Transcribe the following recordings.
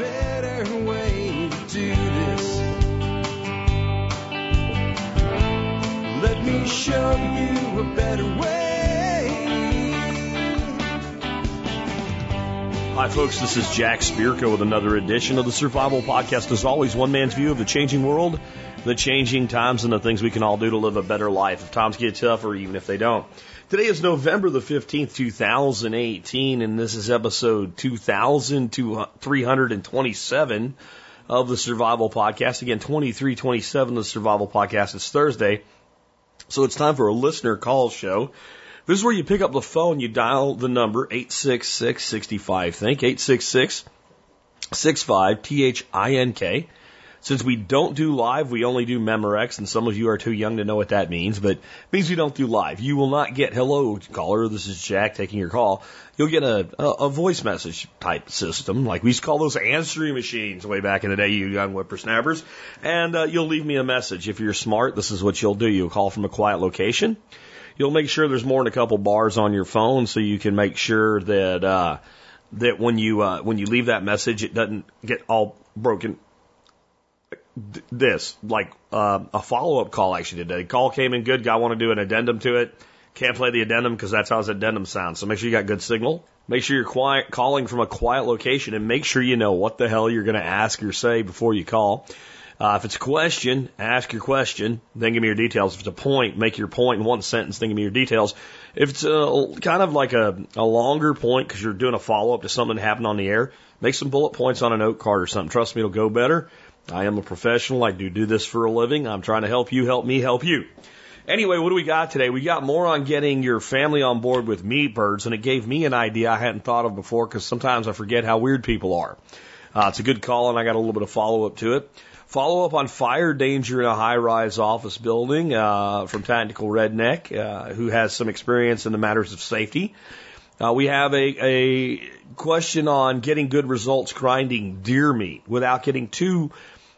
better way to do this. Let me show you a better way. Hi, folks. This is Jack Spirko with another edition of the Survival Podcast. As always, one man's view of the changing world, the changing times, and the things we can all do to live a better life if times get tough or even if they don't. Today is November the 15th, 2018, and this is episode 2327 of the Survival Podcast. Again, 2327 of the Survival Podcast. It's Thursday, so it's time for a listener call show. This is where you pick up the phone, you dial the number 866 65 think 866 65 T H I N K. Since we don't do live, we only do Memorex, and some of you are too young to know what that means, but it means we don't do live. You will not get hello caller, this is Jack taking your call. You'll get a, a, a voice message type system, like we used to call those answering machines way back in the day, you young whippersnappers. And uh, you'll leave me a message. If you're smart, this is what you'll do. You'll call from a quiet location. You'll make sure there's more than a couple bars on your phone so you can make sure that uh, that when you uh, when you leave that message, it doesn't get all broken this, like uh, a follow up call actually today. Call came in good. Guy want to do an addendum to it. Can't play the addendum because that's how his addendum sounds. So make sure you got good signal. Make sure you're quiet, calling from a quiet location, and make sure you know what the hell you're going to ask or say before you call. Uh, if it's a question, ask your question, then give me your details. If it's a point, make your point in one sentence, then give me your details. If it's a, kind of like a, a longer point because you're doing a follow up to something that happened on the air, make some bullet points on a note card or something. Trust me, it'll go better. I am a professional. I do do this for a living. I'm trying to help you, help me, help you. Anyway, what do we got today? We got more on getting your family on board with meat birds, and it gave me an idea I hadn't thought of before because sometimes I forget how weird people are. Uh, it's a good call, and I got a little bit of follow up to it. Follow up on fire danger in a high rise office building uh, from Tactical Redneck, uh, who has some experience in the matters of safety. Uh, we have a, a question on getting good results grinding deer meat without getting too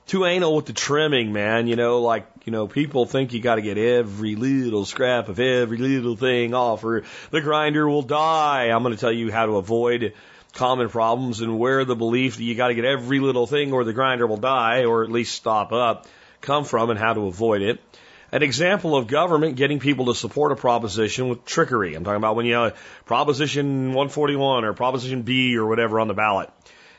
too anal with the trimming, man. You know, like, you know, people think you got to get every little scrap of every little thing off or the grinder will die. I'm going to tell you how to avoid common problems and where the belief that you got to get every little thing or the grinder will die or at least stop up come from and how to avoid it. An example of government getting people to support a proposition with trickery. I'm talking about when you have Proposition 141 or Proposition B or whatever on the ballot.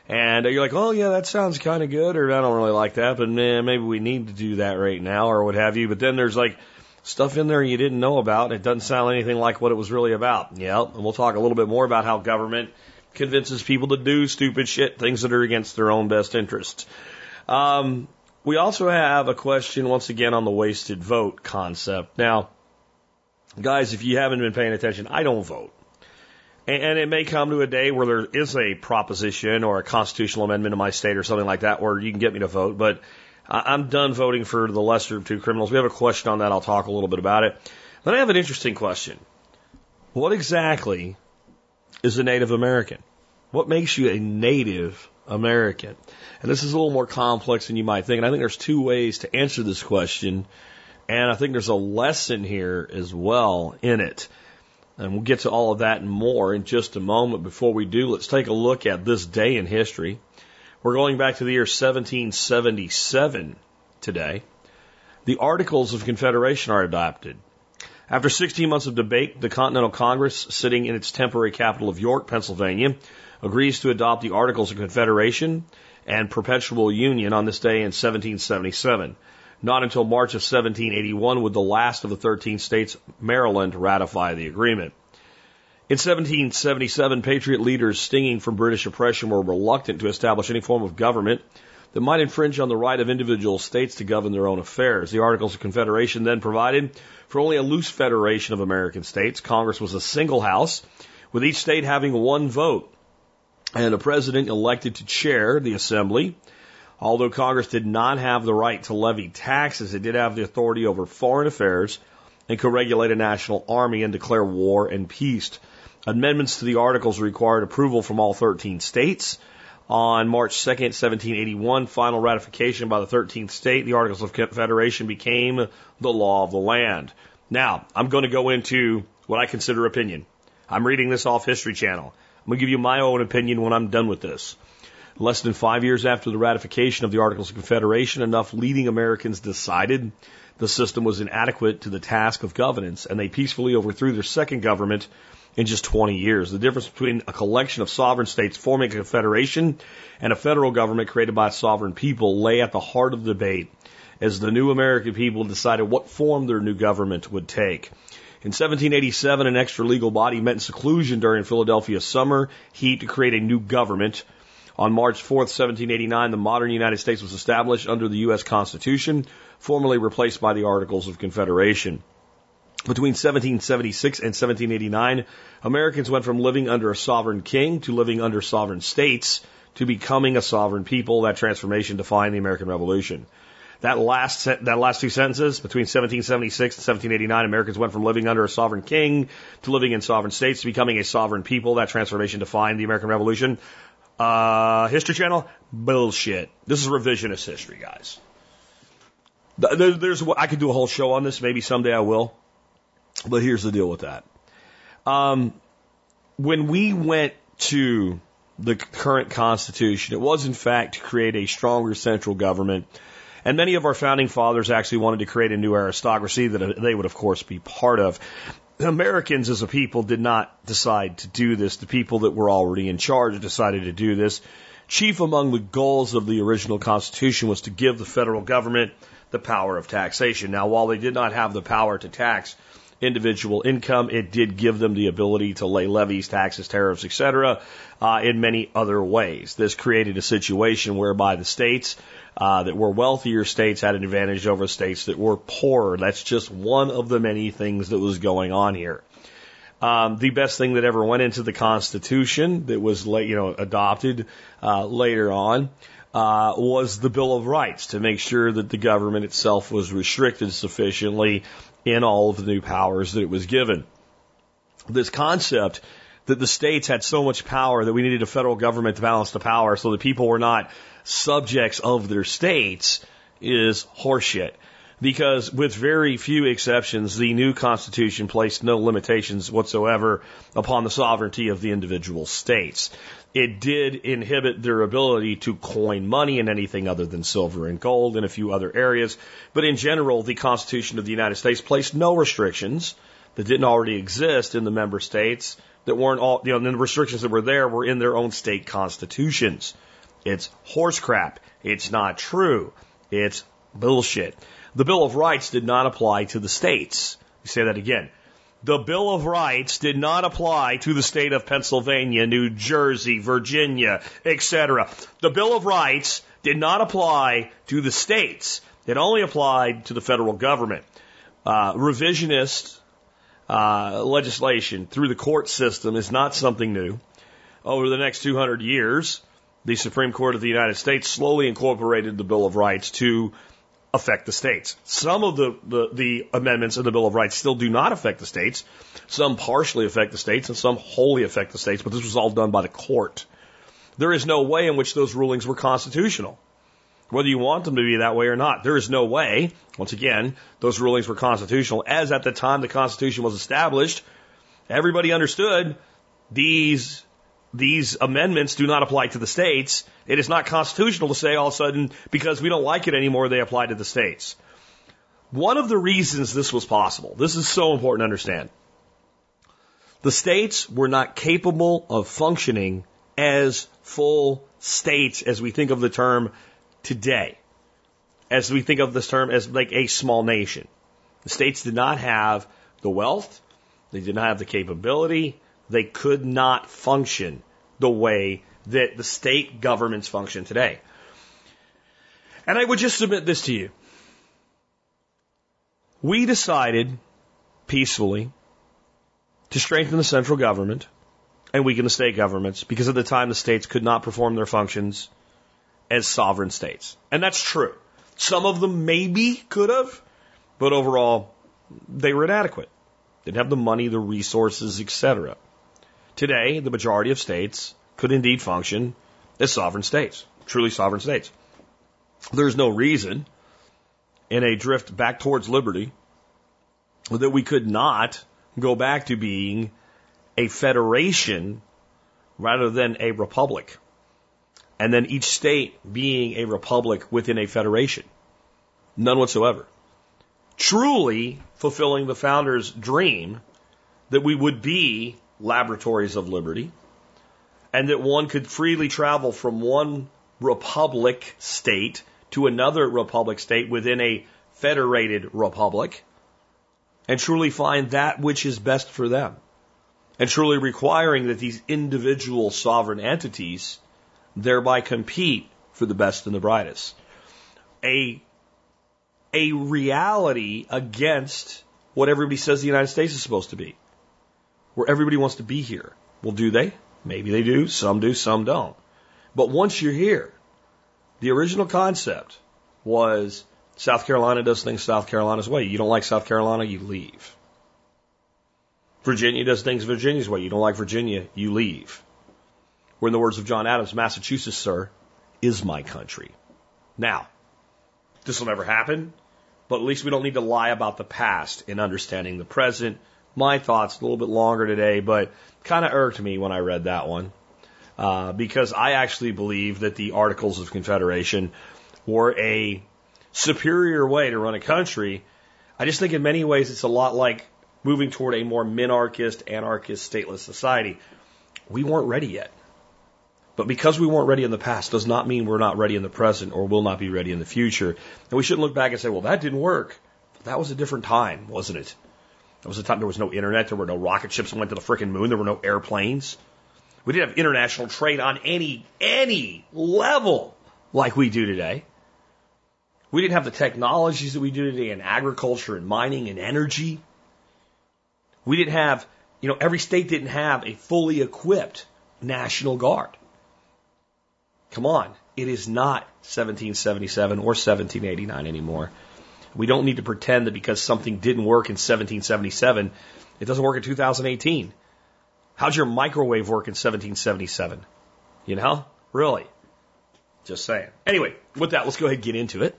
And you're like, oh yeah, that sounds kind of good, or I don't really like that, but man, maybe we need to do that right now, or what have you. But then there's like stuff in there you didn't know about, and it doesn't sound anything like what it was really about. Yeah, and we'll talk a little bit more about how government convinces people to do stupid shit, things that are against their own best interests. Um, we also have a question once again on the wasted vote concept. Now, guys, if you haven't been paying attention, I don't vote. And it may come to a day where there is a proposition or a constitutional amendment in my state or something like that where you can get me to vote. But I'm done voting for the lesser of two criminals. We have a question on that. I'll talk a little bit about it. Then I have an interesting question. What exactly is a Native American? What makes you a Native American? And this is a little more complex than you might think. And I think there's two ways to answer this question. And I think there's a lesson here as well in it. And we'll get to all of that and more in just a moment. Before we do, let's take a look at this day in history. We're going back to the year 1777 today. The Articles of Confederation are adopted. After 16 months of debate, the Continental Congress, sitting in its temporary capital of York, Pennsylvania, agrees to adopt the Articles of Confederation and Perpetual Union on this day in 1777. Not until March of 1781 would the last of the 13 states, Maryland, ratify the agreement. In 1777, Patriot leaders stinging from British oppression were reluctant to establish any form of government that might infringe on the right of individual states to govern their own affairs. The Articles of Confederation then provided for only a loose federation of American states. Congress was a single house, with each state having one vote, and a president elected to chair the assembly. Although Congress did not have the right to levy taxes, it did have the authority over foreign affairs and could regulate a national army and declare war and peace. Amendments to the articles required approval from all 13 states. On March 2, 1781, final ratification by the 13th state, the Articles of Confederation became the law of the land. Now, I'm going to go into what I consider opinion. I'm reading this off History Channel. I'm going to give you my own opinion when I'm done with this. Less than five years after the ratification of the Articles of Confederation, enough leading Americans decided the system was inadequate to the task of governance, and they peacefully overthrew their second government in just 20 years. The difference between a collection of sovereign states forming a confederation and a federal government created by sovereign people lay at the heart of the debate as the new American people decided what form their new government would take. In 1787, an extra legal body met in seclusion during Philadelphia's summer heat to create a new government. On March 4, 1789, the modern United States was established under the U.S. Constitution, formally replaced by the Articles of Confederation. Between 1776 and 1789, Americans went from living under a sovereign king to living under sovereign states to becoming a sovereign people. That transformation defined the American Revolution. That last that last two sentences between 1776 and 1789, Americans went from living under a sovereign king to living in sovereign states to becoming a sovereign people. That transformation defined the American Revolution. Uh, History Channel, bullshit. This is revisionist history, guys. There's I could do a whole show on this. Maybe someday I will. But here's the deal with that. Um, when we went to the current Constitution, it was in fact to create a stronger central government. And many of our founding fathers actually wanted to create a new aristocracy that they would, of course, be part of. The Americans as a people did not decide to do this. The people that were already in charge decided to do this. Chief among the goals of the original Constitution was to give the federal government the power of taxation. Now, while they did not have the power to tax individual income. It did give them the ability to lay levies, taxes, tariffs, etc., uh, in many other ways. This created a situation whereby the states uh, that were wealthier states had an advantage over states that were poorer. That's just one of the many things that was going on here. Um, the best thing that ever went into the Constitution that was, you know, adopted uh, later on uh, was the Bill of Rights to make sure that the government itself was restricted sufficiently in all of the new powers that it was given. This concept that the states had so much power that we needed a federal government to balance the power so that people were not subjects of their states is horseshit. Because with very few exceptions, the new Constitution placed no limitations whatsoever upon the sovereignty of the individual states. It did inhibit their ability to coin money in anything other than silver and gold in a few other areas. But in general, the Constitution of the United States placed no restrictions that didn't already exist in the member states that weren't all, you know, the restrictions that were there were in their own state constitutions. It's horse crap. It's not true. It's bullshit. The Bill of Rights did not apply to the states. You say that again the Bill of Rights did not apply to the state of Pennsylvania, New Jersey, Virginia, etc. The Bill of Rights did not apply to the states. It only applied to the federal government. Uh, revisionist uh, legislation through the court system is not something new. Over the next 200 years, the Supreme Court of the United States slowly incorporated the Bill of Rights to affect the states. Some of the, the, the, amendments in the Bill of Rights still do not affect the states. Some partially affect the states and some wholly affect the states, but this was all done by the court. There is no way in which those rulings were constitutional. Whether you want them to be that way or not, there is no way, once again, those rulings were constitutional, as at the time the Constitution was established, everybody understood these these amendments do not apply to the states, it is not constitutional to say all of a sudden, because we don't like it anymore, they apply to the states. One of the reasons this was possible, this is so important to understand. The states were not capable of functioning as full states as we think of the term today, as we think of this term as like a small nation. The states did not have the wealth, they did not have the capability, they could not function the way that the state governments function today. And I would just submit this to you. We decided peacefully to strengthen the central government and weaken the state governments because at the time the states could not perform their functions as sovereign states. And that's true. Some of them maybe could have, but overall they were inadequate. They didn't have the money, the resources, etc. Today, the majority of states could indeed function as sovereign states, truly sovereign states. There's no reason in a drift back towards liberty that we could not go back to being a federation rather than a republic. and then each state being a republic within a federation. None whatsoever. Truly fulfilling the founder's dream that we would be laboratories of liberty and that one could freely travel from one republic state to another republic state within a federated republic and truly find that which is best for them and truly requiring that these individual sovereign entities thereby compete for the best and the brightest. A, a reality against what everybody says the United States is supposed to be, where everybody wants to be here. Well, do they? Maybe they do. Some do, some don't. But once you're here, the original concept was South Carolina does things South Carolina's way. You don't like South Carolina, you leave. Virginia does things Virginia's way. You don't like Virginia, you leave. Or in the words of John Adams, Massachusetts, sir, is my country. Now, this will never happen, but at least we don't need to lie about the past in understanding the present. My thoughts a little bit longer today, but kind of irked me when I read that one. Uh, because I actually believe that the Articles of Confederation were a superior way to run a country. I just think in many ways it's a lot like moving toward a more minarchist, anarchist, stateless society. We weren't ready yet. But because we weren't ready in the past does not mean we're not ready in the present or will not be ready in the future. And we shouldn't look back and say, well, that didn't work. That was a different time, wasn't it? That was a time there was no internet, there were no rocket ships that went to the freaking moon, there were no airplanes. We didn't have international trade on any, any level like we do today. We didn't have the technologies that we do today in agriculture and mining and energy. We didn't have, you know, every state didn't have a fully equipped National Guard. Come on. It is not 1777 or 1789 anymore. We don't need to pretend that because something didn't work in 1777, it doesn't work in 2018. How'd your microwave work in 1777? You know? Really? Just saying. Anyway, with that, let's go ahead and get into it.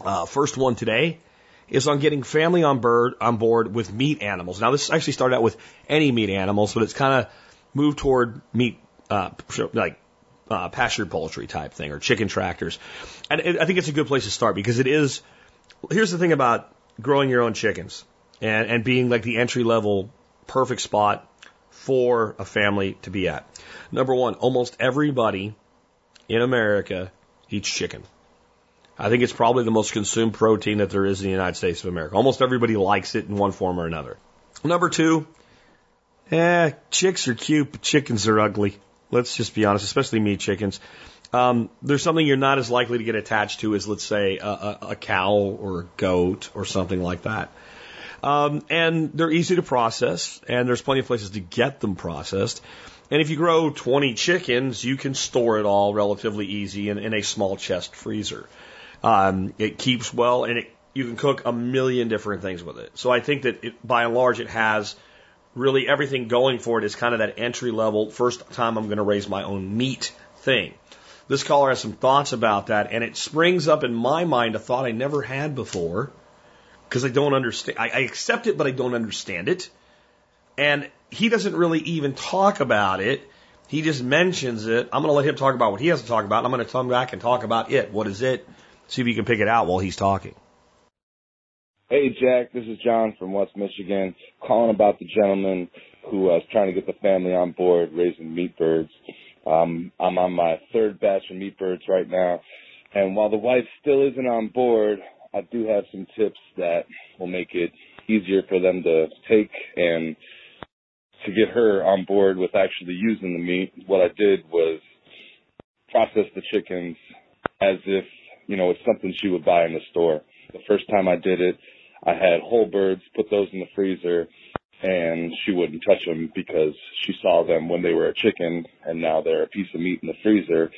Uh, first one today is on getting family on board on board with meat animals. Now, this actually started out with any meat animals, but it's kind of moved toward meat, uh, like uh, pasture poultry type thing or chicken tractors. And it, I think it's a good place to start because it is. Here's the thing about growing your own chickens and, and being like the entry level perfect spot for a family to be at. Number one, almost everybody in America eats chicken. I think it's probably the most consumed protein that there is in the United States of America. Almost everybody likes it in one form or another. Number two, eh, chicks are cute, but chickens are ugly. Let's just be honest, especially meat chickens. Um, there's something you're not as likely to get attached to as, let's say, a, a, a cow or a goat or something like that. Um, and they're easy to process, and there's plenty of places to get them processed. And if you grow 20 chickens, you can store it all relatively easy in, in a small chest freezer. Um, it keeps well, and it, you can cook a million different things with it. So I think that it, by and large, it has really everything going for it is kind of that entry level, first time I'm going to raise my own meat thing. This caller has some thoughts about that, and it springs up in my mind a thought I never had before because I don't understand. I, I accept it, but I don't understand it. And he doesn't really even talk about it. He just mentions it. I'm going to let him talk about what he has to talk about. And I'm going to come back and talk about it. What is it? See if you can pick it out while he's talking. Hey, Jack, this is John from West Michigan, calling about the gentleman who uh, trying to get the family on board raising meat birds. Um, I'm on my third batch of meat birds right now, and while the wife still isn't on board, I do have some tips that will make it easier for them to take and to get her on board with actually using the meat. What I did was process the chickens as if you know, it's something she would buy in the store. The first time I did it, I had whole birds, put those in the freezer, and she wouldn't touch them because she saw them when they were a chicken, and now they're a piece of meat in the freezer.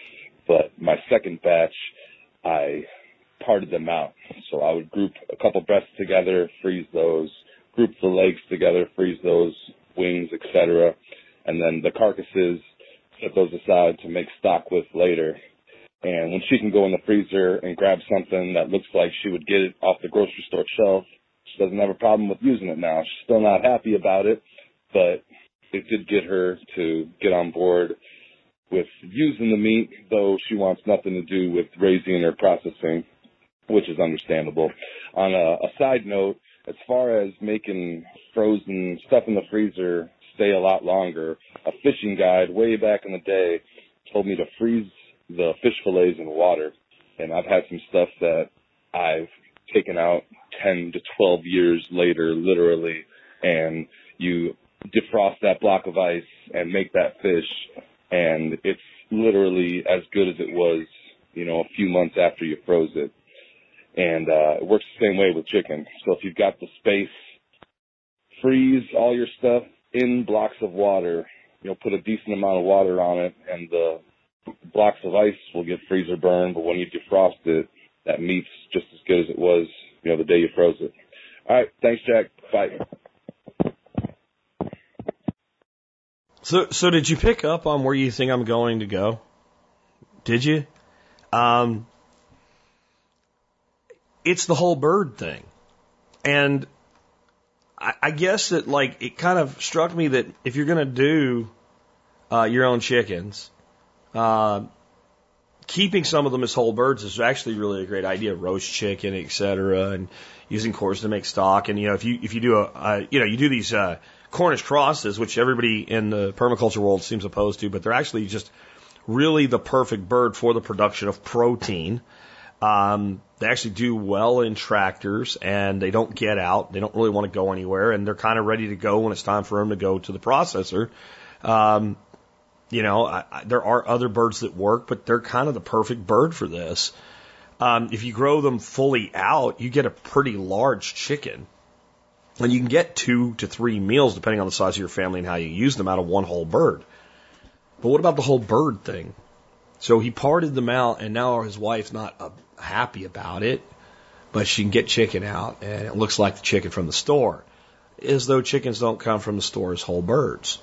But my second batch, I parted them out. So I would group a couple breasts together, freeze those, group the legs together, freeze those, wings, etc. And then the carcasses, set those aside to make stock with later. And when she can go in the freezer and grab something that looks like she would get it off the grocery store shelf, she doesn't have a problem with using it now. She's still not happy about it, but it did get her to get on board with using the meat, though she wants nothing to do with raising or processing, which is understandable. On a, a side note, as far as making frozen stuff in the freezer stay a lot longer, a fishing guide way back in the day told me to freeze the fish fillets in water. And I've had some stuff that I've taken out 10 to 12 years later, literally, and you defrost that block of ice and make that fish, and it's literally as good as it was, you know, a few months after you froze it. And uh, it works the same way with chicken. So if you've got the space, freeze all your stuff in blocks of water. You know, put a decent amount of water on it, and the blocks of ice will get freezer burned. But when you defrost it, that meat's just as good as it was, you know, the day you froze it. All right, thanks, Jack. Bye. So, so did you pick up on where you think I'm going to go? Did you? Um, it's the whole bird thing. And I, I guess that like it kind of struck me that if you're going to do uh, your own chickens, uh, keeping some of them as whole birds is actually really a great idea. Roast chicken, et cetera, and using cores to make stock. And you know, if you if you do a, a you know you do these uh, Cornish crosses, which everybody in the permaculture world seems opposed to, but they're actually just really the perfect bird for the production of protein. Um, they actually do well in tractors and they don't get out. They don't really want to go anywhere and they're kind of ready to go when it's time for them to go to the processor. Um, you know, I, I, there are other birds that work, but they're kind of the perfect bird for this. Um, if you grow them fully out, you get a pretty large chicken. And you can get two to three meals depending on the size of your family and how you use them out of one whole bird. But what about the whole bird thing? So he parted them out, and now his wife's not uh, happy about it, but she can get chicken out, and it looks like the chicken from the store, as though chickens don't come from the store as whole birds.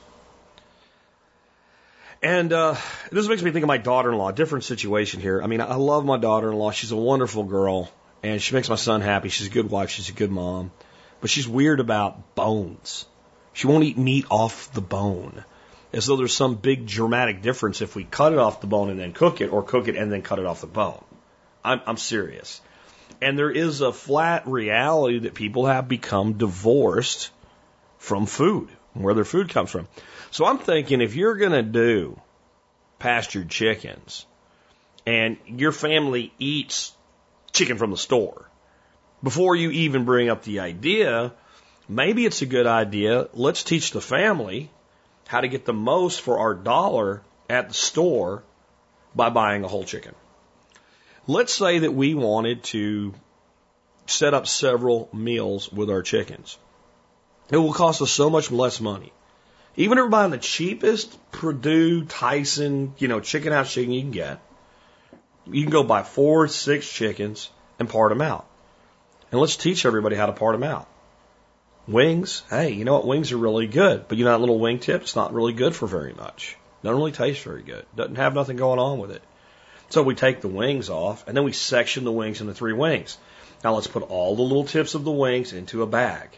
And uh, this makes me think of my daughter-in-law. Different situation here. I mean, I love my daughter-in-law. She's a wonderful girl, and she makes my son happy. She's a good wife. She's a good mom, but she's weird about bones. She won't eat meat off the bone, as though there's some big dramatic difference if we cut it off the bone and then cook it, or cook it and then cut it off the bone. I'm, I'm serious. And there is a flat reality that people have become divorced from food, and where their food comes from. So I'm thinking if you're going to do pastured chickens and your family eats chicken from the store, before you even bring up the idea, maybe it's a good idea. Let's teach the family how to get the most for our dollar at the store by buying a whole chicken. Let's say that we wanted to set up several meals with our chickens. It will cost us so much less money. Even if we're buying the cheapest Perdue, Tyson, you know, chicken house chicken you can get, you can go buy four, six chickens and part them out. And let's teach everybody how to part them out. Wings, hey, you know what? Wings are really good, but you know that little wing tip? It's not really good for very much. Doesn't really taste very good. Doesn't have nothing going on with it. So we take the wings off and then we section the wings into three wings. Now let's put all the little tips of the wings into a bag.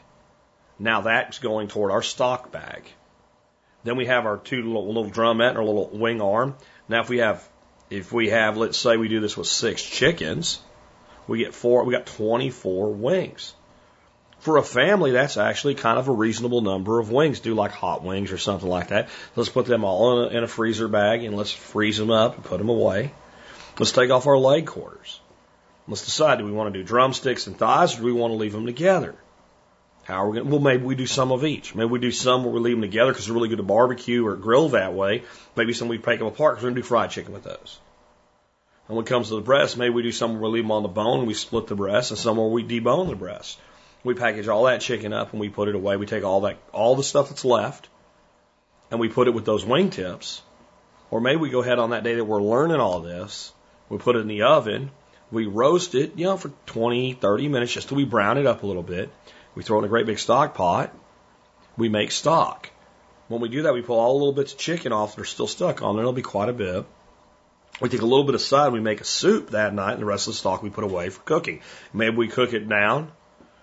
Now that's going toward our stock bag. Then we have our two little, little drumette and our little wing arm. Now if we have, if we have, let's say we do this with six chickens, we get four, we got 24 wings. For a family, that's actually kind of a reasonable number of wings. Do like hot wings or something like that. Let's put them all in a, in a freezer bag and let's freeze them up and put them away. Let's take off our leg quarters. Let's decide do we want to do drumsticks and thighs or do we want to leave them together? How are we going well, maybe we do some of each. Maybe we do some where we leave them together because they're really good to barbecue or grill that way. Maybe some we break them apart because we're going to do fried chicken with those. And when it comes to the breast, maybe we do some where we leave them on the bone and we split the breast and some where we debone the breast. We package all that chicken up and we put it away. We take all that, all the stuff that's left and we put it with those wingtips. Or maybe we go ahead on that day that we're learning all this. We put it in the oven. We roast it, you know, for 20, 30 minutes just till we brown it up a little bit. We throw it in a great big stock pot. We make stock. When we do that, we pull all the little bits of chicken off that are still stuck on there. There'll be quite a bit. We take a little bit aside. We make a soup that night, and the rest of the stock we put away for cooking. Maybe we cook it down,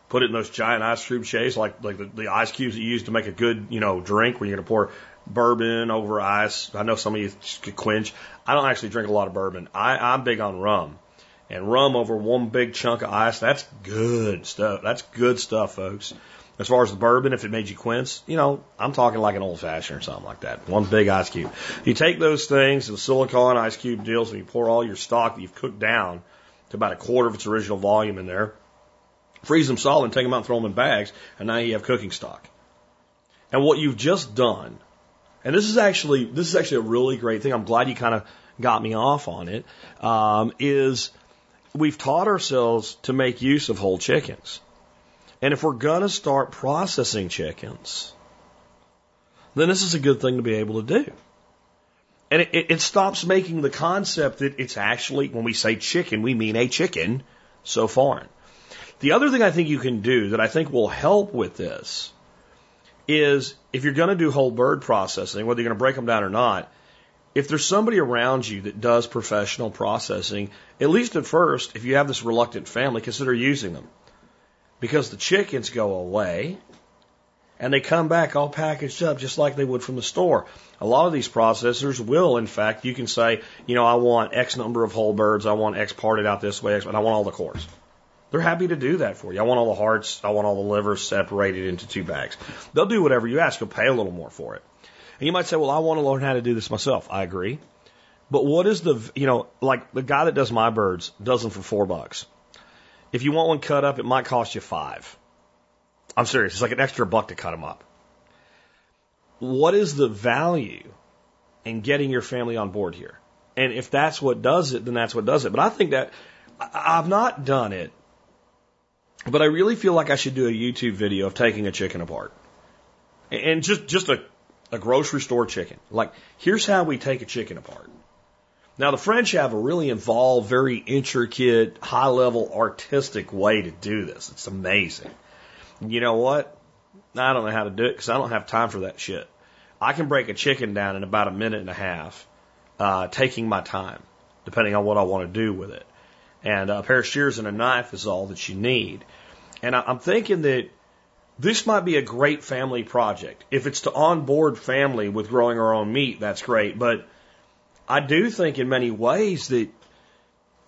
put it in those giant ice cube trays, like like the, the ice cubes that you use to make a good you know drink, where you're gonna pour bourbon over ice. I know some of you could quench. I don't actually drink a lot of bourbon. I, I'm big on rum. And rum over one big chunk of ice, that's good stuff. That's good stuff, folks. As far as the bourbon, if it made you quince, you know, I'm talking like an old fashioned or something like that. One big ice cube. You take those things, the silicone ice cube deals, and you pour all your stock that you've cooked down to about a quarter of its original volume in there. Freeze them solid and take them out and throw them in bags, and now you have cooking stock. And what you've just done, and this is actually this is actually a really great thing. I'm glad you kind of got me off on it. Um, is we've taught ourselves to make use of whole chickens. And if we're going to start processing chickens, then this is a good thing to be able to do. And it, it, stops making the concept that it's actually, when we say chicken, we mean a chicken so foreign. The other thing I think you can do that I think will help with this is if you're going to do whole bird processing, whether you're going to break them down or not, if there's somebody around you that does professional processing, at least at first, if you have this reluctant family, consider using them because the chickens go away and they come back all packaged up just like they would from the store. A lot of these processors will, in fact, you can say, you know, I want X number of whole birds, I want X parted out this way, X, and I want all the cores. They're happy to do that for you. I want all the hearts, I want all the livers separated into two bags. They'll do whatever you ask, you'll pay a little more for it. And you might say, well, I want to learn how to do this myself. I agree. But what is the, you know, like the guy that does my birds does them for four bucks. If you want one cut up, it might cost you five. I'm serious. It's like an extra buck to cut them up. What is the value in getting your family on board here? And if that's what does it, then that's what does it. But I think that I've not done it, but I really feel like I should do a YouTube video of taking a chicken apart. And just, just a, a grocery store chicken. Like, here's how we take a chicken apart. Now, the French have a really involved, very intricate, high level artistic way to do this. It's amazing. You know what? I don't know how to do it because I don't have time for that shit. I can break a chicken down in about a minute and a half, uh, taking my time, depending on what I want to do with it. And a pair of shears and a knife is all that you need. And I'm thinking that this might be a great family project. If it's to onboard family with growing our own meat, that's great. But I do think in many ways that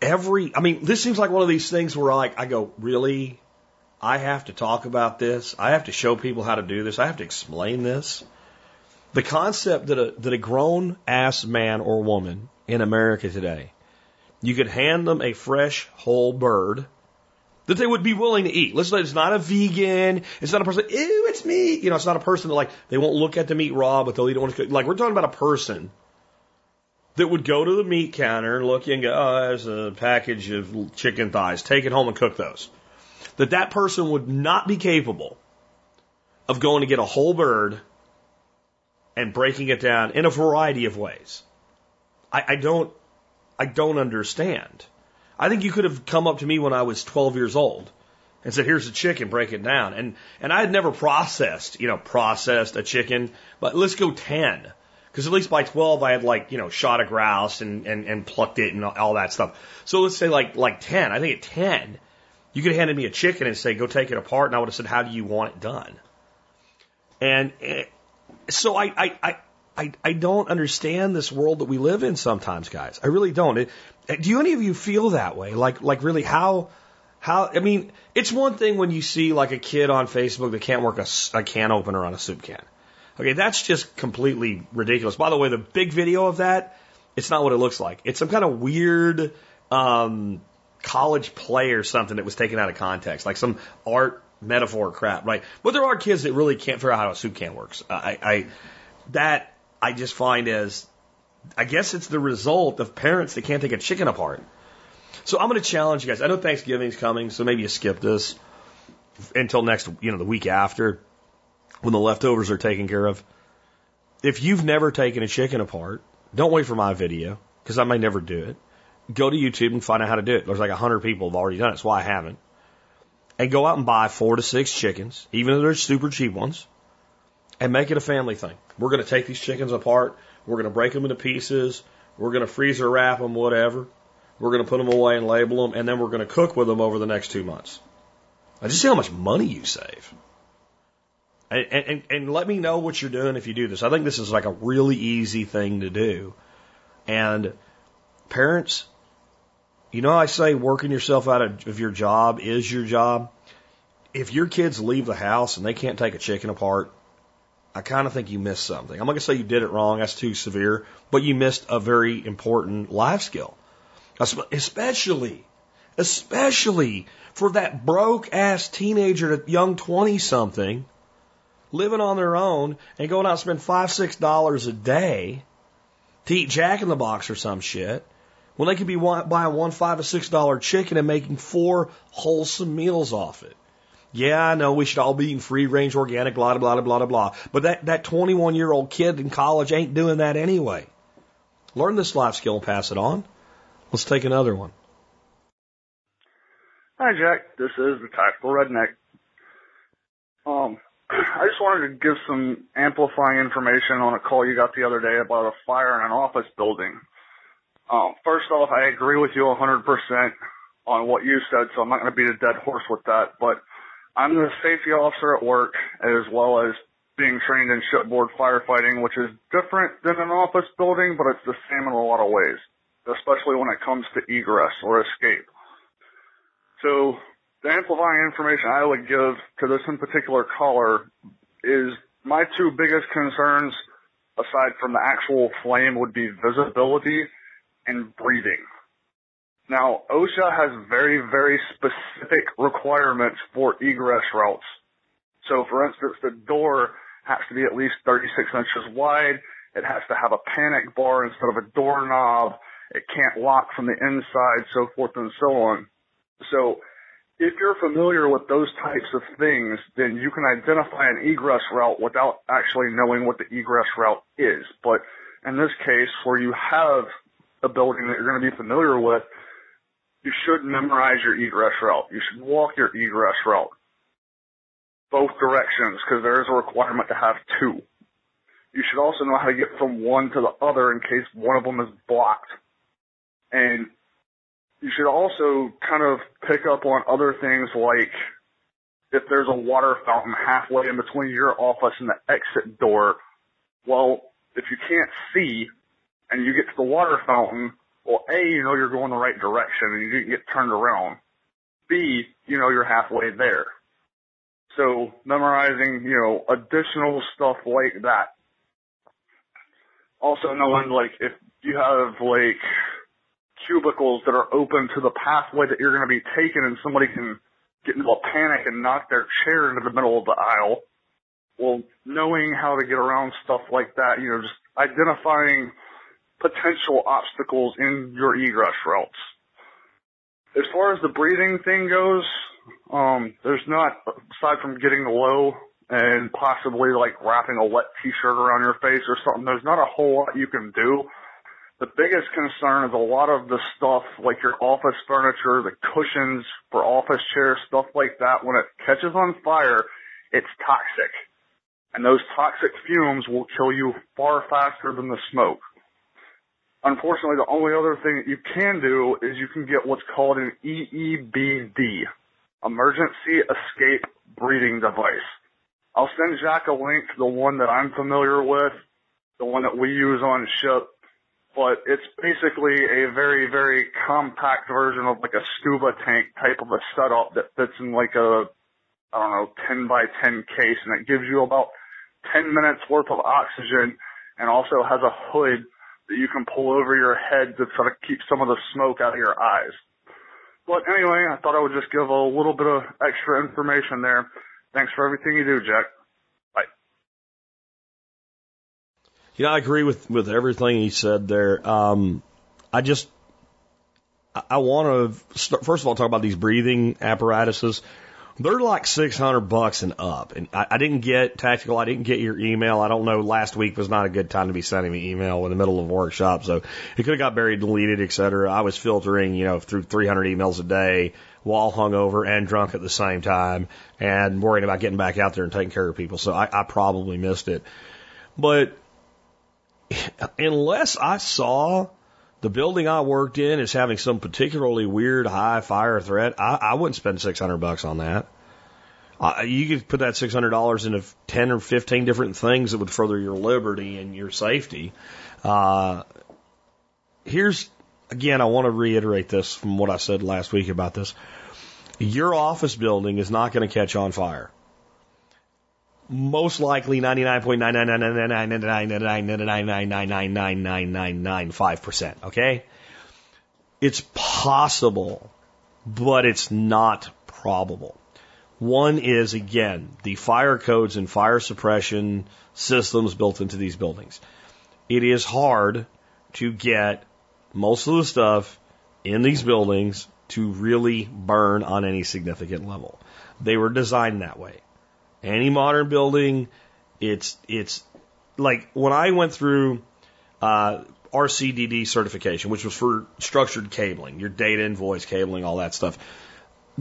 every, I mean, this seems like one of these things where like, I go, really? I have to talk about this. I have to show people how to do this. I have to explain this. The concept that a, that a grown ass man or woman in America today, you could hand them a fresh whole bird that they would be willing to eat. Listen, it's not a vegan. It's not a person, ew, it's meat. You know, it's not a person that like, they won't look at the meat raw, but they'll eat it. Like, we're talking about a person that would go to the meat counter and look and go, oh, there's a package of chicken thighs. Take it home and cook those. That that person would not be capable of going to get a whole bird and breaking it down in a variety of ways. I, I don't, I don't understand. I think you could have come up to me when I was 12 years old and said, here's a chicken, break it down. And, and I had never processed, you know, processed a chicken, but let's go 10 because at least by 12, I had like, you know, shot a grouse and, and, and plucked it and all that stuff. So let's say like, like 10. I think at 10, you could have handed me a chicken and say, go take it apart. And I would have said, how do you want it done? And eh, so I, I, I, I, I don't understand this world that we live in sometimes, guys. I really don't. It, do any of you feel that way? Like, like really how, how, I mean, it's one thing when you see like a kid on Facebook that can't work a, a can opener on a soup can. Okay, that's just completely ridiculous. By the way, the big video of that, it's not what it looks like. It's some kind of weird um, college play or something that was taken out of context, like some art metaphor crap, right? But there are kids that really can't figure out how a soup can works. I, I that I just find as I guess it's the result of parents that can't take a chicken apart. So I'm going to challenge you guys. I know Thanksgiving's coming, so maybe you skip this until next, you know, the week after when the leftovers are taken care of. If you've never taken a chicken apart, don't wait for my video because I may never do it. Go to YouTube and find out how to do it. There's like a hundred people have already done it. Why I haven't. And go out and buy four to six chickens, even if they're super cheap ones, and make it a family thing. We're going to take these chickens apart. We're going to break them into pieces. We're going to freezer wrap them, whatever. We're going to put them away and label them, and then we're going to cook with them over the next two months. I just see how much money you save. And, and, and let me know what you're doing if you do this. I think this is like a really easy thing to do. And parents, you know, I say working yourself out of your job is your job. If your kids leave the house and they can't take a chicken apart, I kind of think you missed something. I'm not going to say you did it wrong. That's too severe, but you missed a very important life skill. Especially, especially for that broke ass teenager, young 20 something living on their own and going out and spend five, six dollars a day to eat Jack in the Box or some shit when they could be buying one five or six dollar chicken and making four wholesome meals off it. Yeah, I know we should all be eating free range organic, blah, blah, blah, blah, blah. But that, that 21 year old kid in college ain't doing that anyway. Learn this life skill and pass it on. Let's take another one. Hi, Jack. This is the Tactical Redneck. Um, I just wanted to give some amplifying information on a call you got the other day about a fire in an office building. Um, first off, I agree with you 100% on what you said, so I'm not going to beat a dead horse with that. But I'm the safety officer at work, as well as being trained in shipboard firefighting, which is different than an office building, but it's the same in a lot of ways, especially when it comes to egress or escape. So the amplifying information I would give to this in particular caller is my two biggest concerns, aside from the actual flame, would be visibility and breathing. Now, OSHA has very, very specific requirements for egress routes. So for instance, the door has to be at least 36 inches wide. It has to have a panic bar instead of a doorknob. It can't lock from the inside, so forth and so on. So if you're familiar with those types of things, then you can identify an egress route without actually knowing what the egress route is. But in this case, where you have a building that you're going to be familiar with, you should memorize your egress route. You should walk your egress route. Both directions, because there is a requirement to have two. You should also know how to get from one to the other in case one of them is blocked. And you should also kind of pick up on other things like if there's a water fountain halfway in between your office and the exit door, well, if you can't see and you get to the water fountain, well, A, you know you're going the right direction and you didn't get turned around. B, you know you're halfway there. So memorizing, you know, additional stuff like that. Also knowing like if you have like cubicles that are open to the pathway that you're going to be taking and somebody can get into a panic and knock their chair into the middle of the aisle. Well, knowing how to get around stuff like that, you know, just identifying potential obstacles in your egress routes. As far as the breathing thing goes, um, there's not, aside from getting low and possibly like wrapping a wet t-shirt around your face or something, there's not a whole lot you can do. The biggest concern is a lot of the stuff like your office furniture, the cushions for office chairs, stuff like that. When it catches on fire, it's toxic. And those toxic fumes will kill you far faster than the smoke. Unfortunately, the only other thing that you can do is you can get what's called an EEBD, Emergency Escape Breathing Device. I'll send Jack a link to the one that I'm familiar with, the one that we use on ship, but it's basically a very, very compact version of like a scuba tank type of a setup that fits in like a, I don't know, 10 by 10 case and it gives you about 10 minutes worth of oxygen and also has a hood that you can pull over your head to try to keep some of the smoke out of your eyes. But anyway, I thought I would just give a little bit of extra information there. Thanks for everything you do, Jack. Bye. Yeah, I agree with, with everything he said there. Um, I just, I, want to first of all talk about these breathing apparatuses. They're like 600 bucks and up. And I, I didn't get tactical. I didn't get your email. I don't know. Last week was not a good time to be sending me email in the middle of workshop. So it could have got buried, deleted, et cetera. I was filtering, you know, through 300 emails a day while hungover and drunk at the same time and worrying about getting back out there and taking care of people. So I, I probably missed it. But unless I saw the building I worked in is having some particularly weird high fire threat, I, I wouldn't spend 600 bucks on that. Uh, you could put that $600 into 10 or 15 different things that would further your liberty and your safety. Uh, here's, again, I want to reiterate this from what I said last week about this. Your office building is not going to catch on fire. Most likely 99.999999999999999999999%. Okay? It's possible, but it's not probable. One is, again, the fire codes and fire suppression systems built into these buildings. It is hard to get most of the stuff in these buildings to really burn on any significant level. They were designed that way. Any modern building, it's it's like when I went through uh, RCDD certification, which was for structured cabling, your data and voice cabling, all that stuff.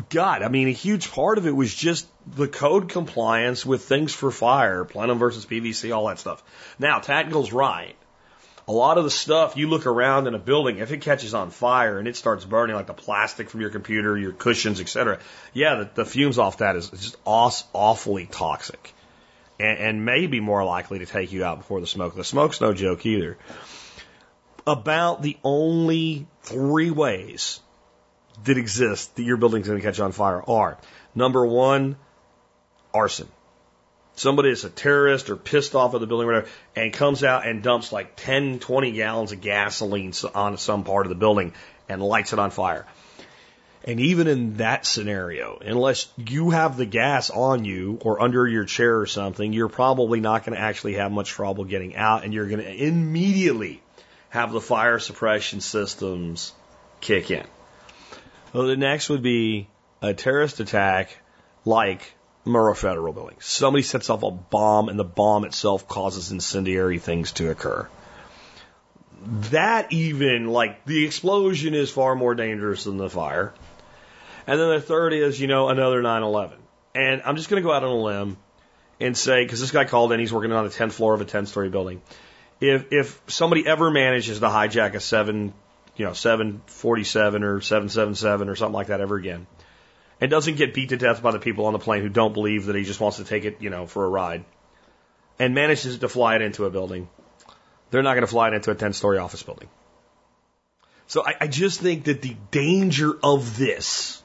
God, I mean, a huge part of it was just the code compliance with things for fire, plenum versus PVC, all that stuff. Now, Tactical's right. A lot of the stuff you look around in a building, if it catches on fire and it starts burning, like the plastic from your computer, your cushions, etc., yeah, the, the, fumes off that is just awfully toxic, and, and may be more likely to take you out before the smoke. The smoke's no joke either. About the only three ways that exist that your building's going to catch on fire are number one, arson. Somebody is a terrorist or pissed off at the building or whatever and comes out and dumps like 10, 20 gallons of gasoline on some part of the building and lights it on fire. And even in that scenario, unless you have the gas on you or under your chair or something, you're probably not going to actually have much trouble getting out and you're going to immediately have the fire suppression systems kick in. Well, the next would be a terrorist attack like Murrah Federal Building. Somebody sets off a bomb and the bomb itself causes incendiary things to occur. That even, like, the explosion is far more dangerous than the fire. And then the third is, you know, another 9 11. And I'm just going to go out on a limb and say, because this guy called in, he's working on the 10th floor of a 10 story building. If, if somebody ever manages to hijack a 7 you know, 747 or 777 or something like that ever again. And doesn't get beat to death by the people on the plane who don't believe that he just wants to take it, you know, for a ride. And manages to fly it into a building. They're not going to fly it into a 10 story office building. So I, I just think that the danger of this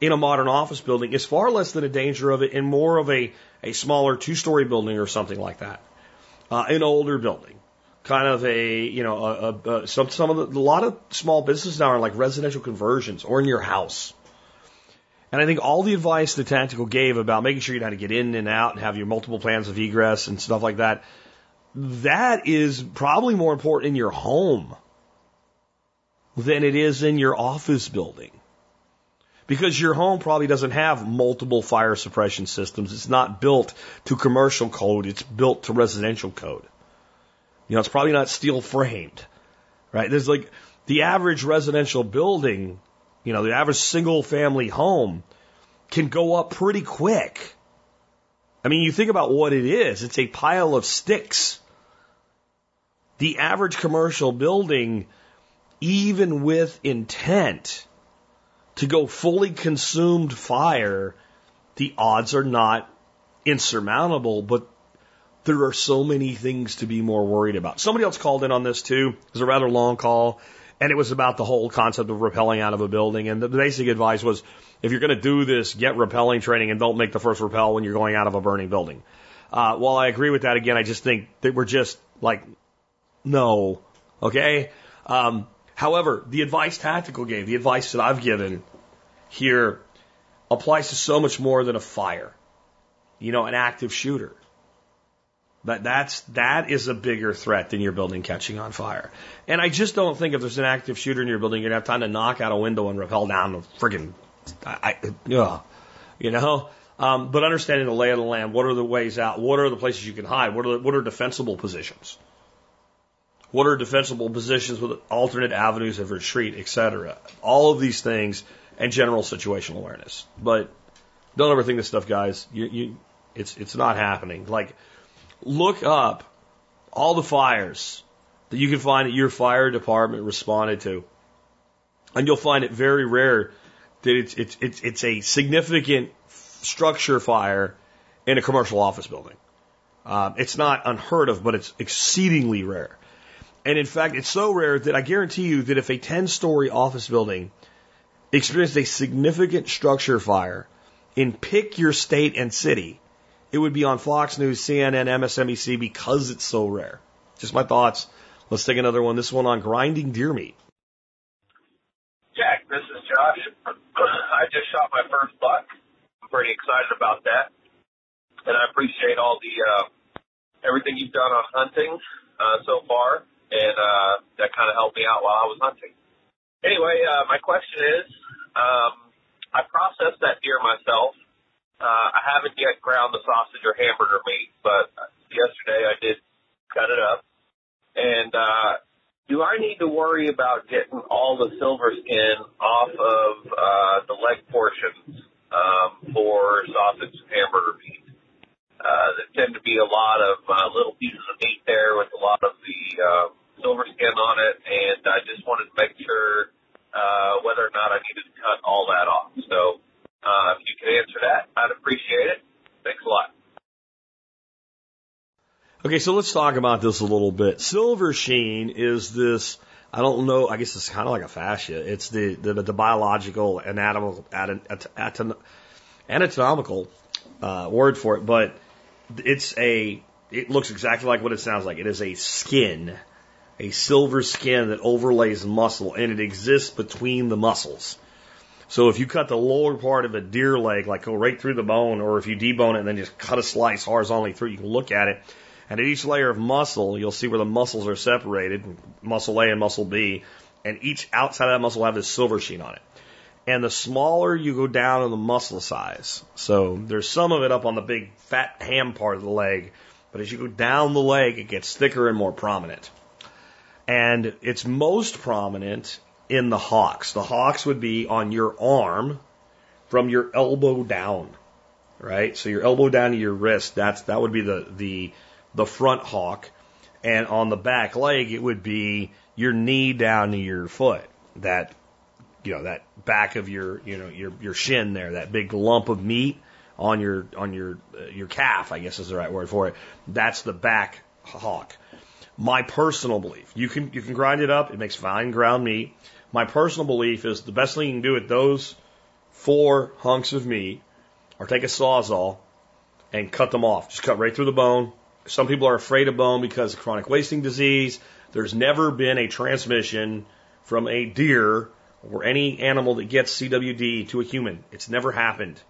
in a modern office building is far less than a danger of it in more of a, a smaller two story building or something like that. Uh, an older building kind of a you know a, a, a, some some of the, a lot of small businesses now are like residential conversions or in your house. And I think all the advice the tactical gave about making sure you know how to get in and out and have your multiple plans of egress and stuff like that, that is probably more important in your home than it is in your office building. Because your home probably doesn't have multiple fire suppression systems. It's not built to commercial code. It's built to residential code. You know, it's probably not steel framed, right? There's like the average residential building, you know, the average single family home can go up pretty quick. I mean, you think about what it is. It's a pile of sticks. The average commercial building, even with intent to go fully consumed fire, the odds are not insurmountable, but there are so many things to be more worried about. Somebody else called in on this too. It was a rather long call, and it was about the whole concept of rappelling out of a building. And the basic advice was, if you're going to do this, get rappelling training and don't make the first rappel when you're going out of a burning building. Uh, while I agree with that, again, I just think that we're just like, no, okay. Um, however, the advice Tactical gave, the advice that I've given here applies to so much more than a fire. You know, an active shooter. That that's that is a bigger threat than your building catching on fire. And I just don't think if there's an active shooter in your building, you're gonna have time to knock out a window and rappel down the friggin' I, I you know. Um, but understanding the lay of the land, what are the ways out? What are the places you can hide? What are the, what are defensible positions? What are defensible positions with alternate avenues of retreat, etc. All of these things and general situational awareness. But don't ever think this stuff, guys. You, you, it's it's not happening. Like look up all the fires that you can find that your fire department responded to. And you'll find it very rare that it's, it's, it's, it's a significant structure fire in a commercial office building. Um, it's not unheard of, but it's exceedingly rare. And in fact, it's so rare that I guarantee you that if a 10 story office building experienced a significant structure fire in pick your state and city, it would be on Fox News, CNN, MSNBC because it's so rare. Just my thoughts. Let's take another one. This one on grinding deer meat. Jack, this is Josh. I just shot my first buck. I'm pretty excited about that, and I appreciate all the uh, everything you've done on hunting uh, so far, and uh, that kind of helped me out while I was hunting. Anyway, uh, my question is, um, I processed that deer myself. Uh, I haven't yet ground the sausage or hamburger meat, but yesterday I did cut it up. And uh, do I need to worry about getting all the silver skin off of uh, the leg portions um, for sausage and hamburger meat? Uh, there tend to be a lot of uh, little pieces of meat there with a lot of the uh, silver skin on it, and I just wanted to make sure uh, whether or not I needed to cut all that off. So uh, if you could answer that, I'd appreciate it. Thanks a lot. Okay, so let's talk about this a little bit. Silver sheen is this, I don't know, I guess it's kind of like a fascia. It's the, the, the biological, anatomical, anatomical uh, word for it, but it's a, it looks exactly like what it sounds like. It is a skin, a silver skin that overlays muscle, and it exists between the muscles. So if you cut the lower part of a deer leg, like go right through the bone, or if you debone it and then just cut a slice horizontally through, you can look at it and at each layer of muscle, you'll see where the muscles are separated, muscle A and muscle B, and each outside of that muscle will have this silver sheen on it. And the smaller you go down in the muscle size, so there's some of it up on the big fat ham part of the leg, but as you go down the leg, it gets thicker and more prominent. And it's most prominent in the hocks. The hocks would be on your arm from your elbow down, right? So your elbow down to your wrist, that's, that would be the, the the front hock, and on the back leg it would be your knee down to your foot. That you know that back of your you know your your shin there, that big lump of meat on your on your uh, your calf, I guess is the right word for it. That's the back hock. My personal belief, you can you can grind it up. It makes fine ground meat. My personal belief is the best thing you can do with those four hunks of meat, or take a sawzall and cut them off. Just cut right through the bone, some people are afraid of bone because of chronic wasting disease. There's never been a transmission from a deer or any animal that gets CWD to a human. It's never happened,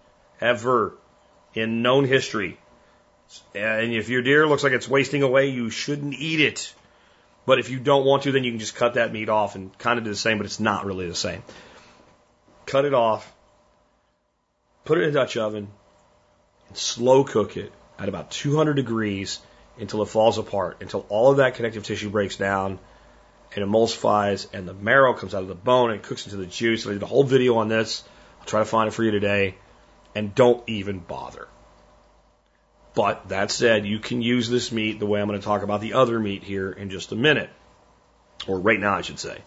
ever, in known history. And if your deer looks like it's wasting away, you shouldn't eat it. But if you don't want to, then you can just cut that meat off and kind of do the same, but it's not really the same. Cut it off, put it in a Dutch oven, and slow cook it at about 200 degrees until it falls apart, until all of that connective tissue breaks down and emulsifies and the marrow comes out of the bone and cooks into the juice. I did a whole video on this. I'll try to find it for you today. And don't even bother. But that said, you can use this meat the way I'm going to talk about the other meat here in just a minute. Or right now, I should say.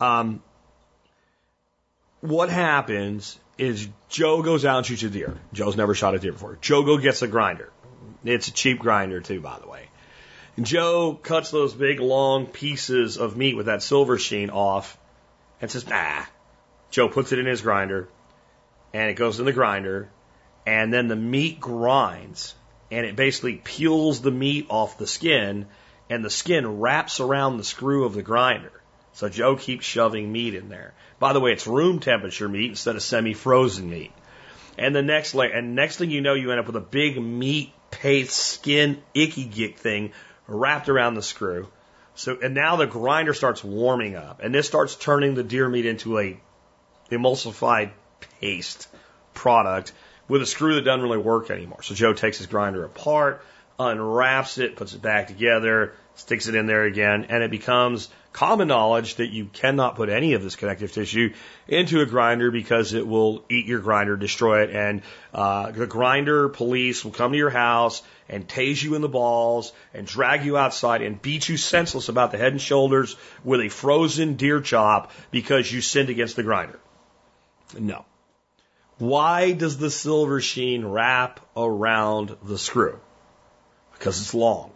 Um, what happens is Joe goes out and shoots a deer. Joe's never shot a deer before. Joe go gets a grinder. It's a cheap grinder too, by the way. And Joe cuts those big long pieces of meat with that silver sheen off and says, nah. Joe puts it in his grinder and it goes in the grinder and then the meat grinds and it basically peels the meat off the skin and the skin wraps around the screw of the grinder. So Joe keeps shoving meat in there. By the way, it's room temperature meat instead of semi-frozen meat. And the next layer, and next thing you know, you end up with a big meat paste skin icky gick thing wrapped around the screw. So, and now the grinder starts warming up, and this starts turning the deer meat into a emulsified paste product with a screw that doesn't really work anymore. So Joe takes his grinder apart, unwraps it, puts it back together, sticks it in there again, and it becomes common knowledge that you cannot put any of this connective tissue into a grinder because it will eat your grinder, destroy it, and uh, the grinder police will come to your house and tase you in the balls and drag you outside and beat you senseless about the head and shoulders with a frozen deer chop because you sinned against the grinder. No. Why does the silver sheen wrap around the screw? Because it's long.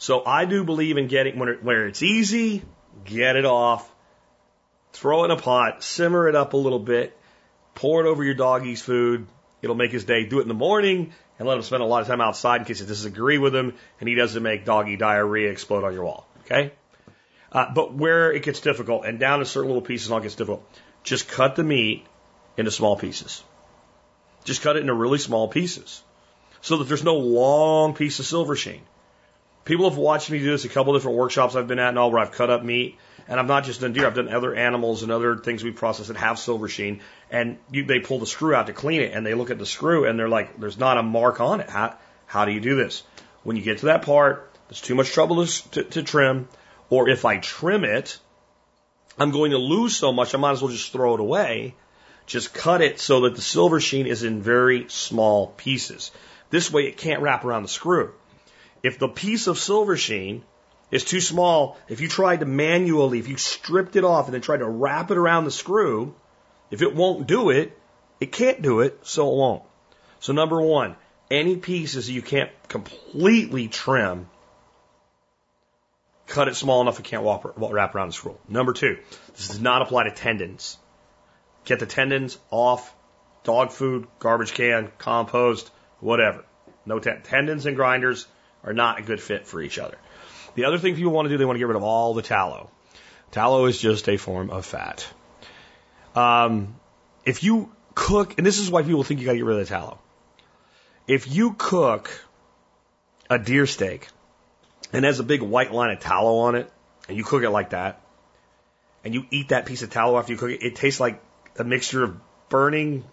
So I do believe in getting when it, where it's easy, get it off, throw it in a pot, simmer it up a little bit, pour it over your doggy's food. It'll make his day. Do it in the morning and let him spend a lot of time outside in case you disagree with him and he doesn't make doggy diarrhea explode on your wall. Okay? Uh, but where it gets difficult and down to certain little pieces, all gets difficult. Just cut the meat into small pieces. Just cut it into really small pieces so that there's no long piece of silver sheen. People have watched me do this a couple different workshops I've been at and all where I've cut up meat. And I've not just done deer, I've done other animals and other things we process that have silver sheen. And you, they pull the screw out to clean it and they look at the screw and they're like, there's not a mark on it. How, how do you do this? When you get to that part, there's too much trouble to, to, to trim. Or if I trim it, I'm going to lose so much, I might as well just throw it away. Just cut it so that the silver sheen is in very small pieces. This way it can't wrap around the screw. If the piece of silver sheen is too small, if you tried to manually, if you stripped it off and then tried to wrap it around the screw, if it won't do it, it can't do it, so it won't. So number one, any pieces you can't completely trim, cut it small enough it can't wrap around the screw. Number two, this does not apply to tendons. Get the tendons off dog food, garbage can, compost, whatever. No tendons and grinders are not a good fit for each other. The other thing people want to do, they want to get rid of all the tallow. Tallow is just a form of fat. Um, if you cook, and this is why people think you got to get rid of the tallow. If you cook a deer steak and has a big white line of tallow on it, and you cook it like that, and you eat that piece of tallow after you cook it, it tastes like a mixture of burning,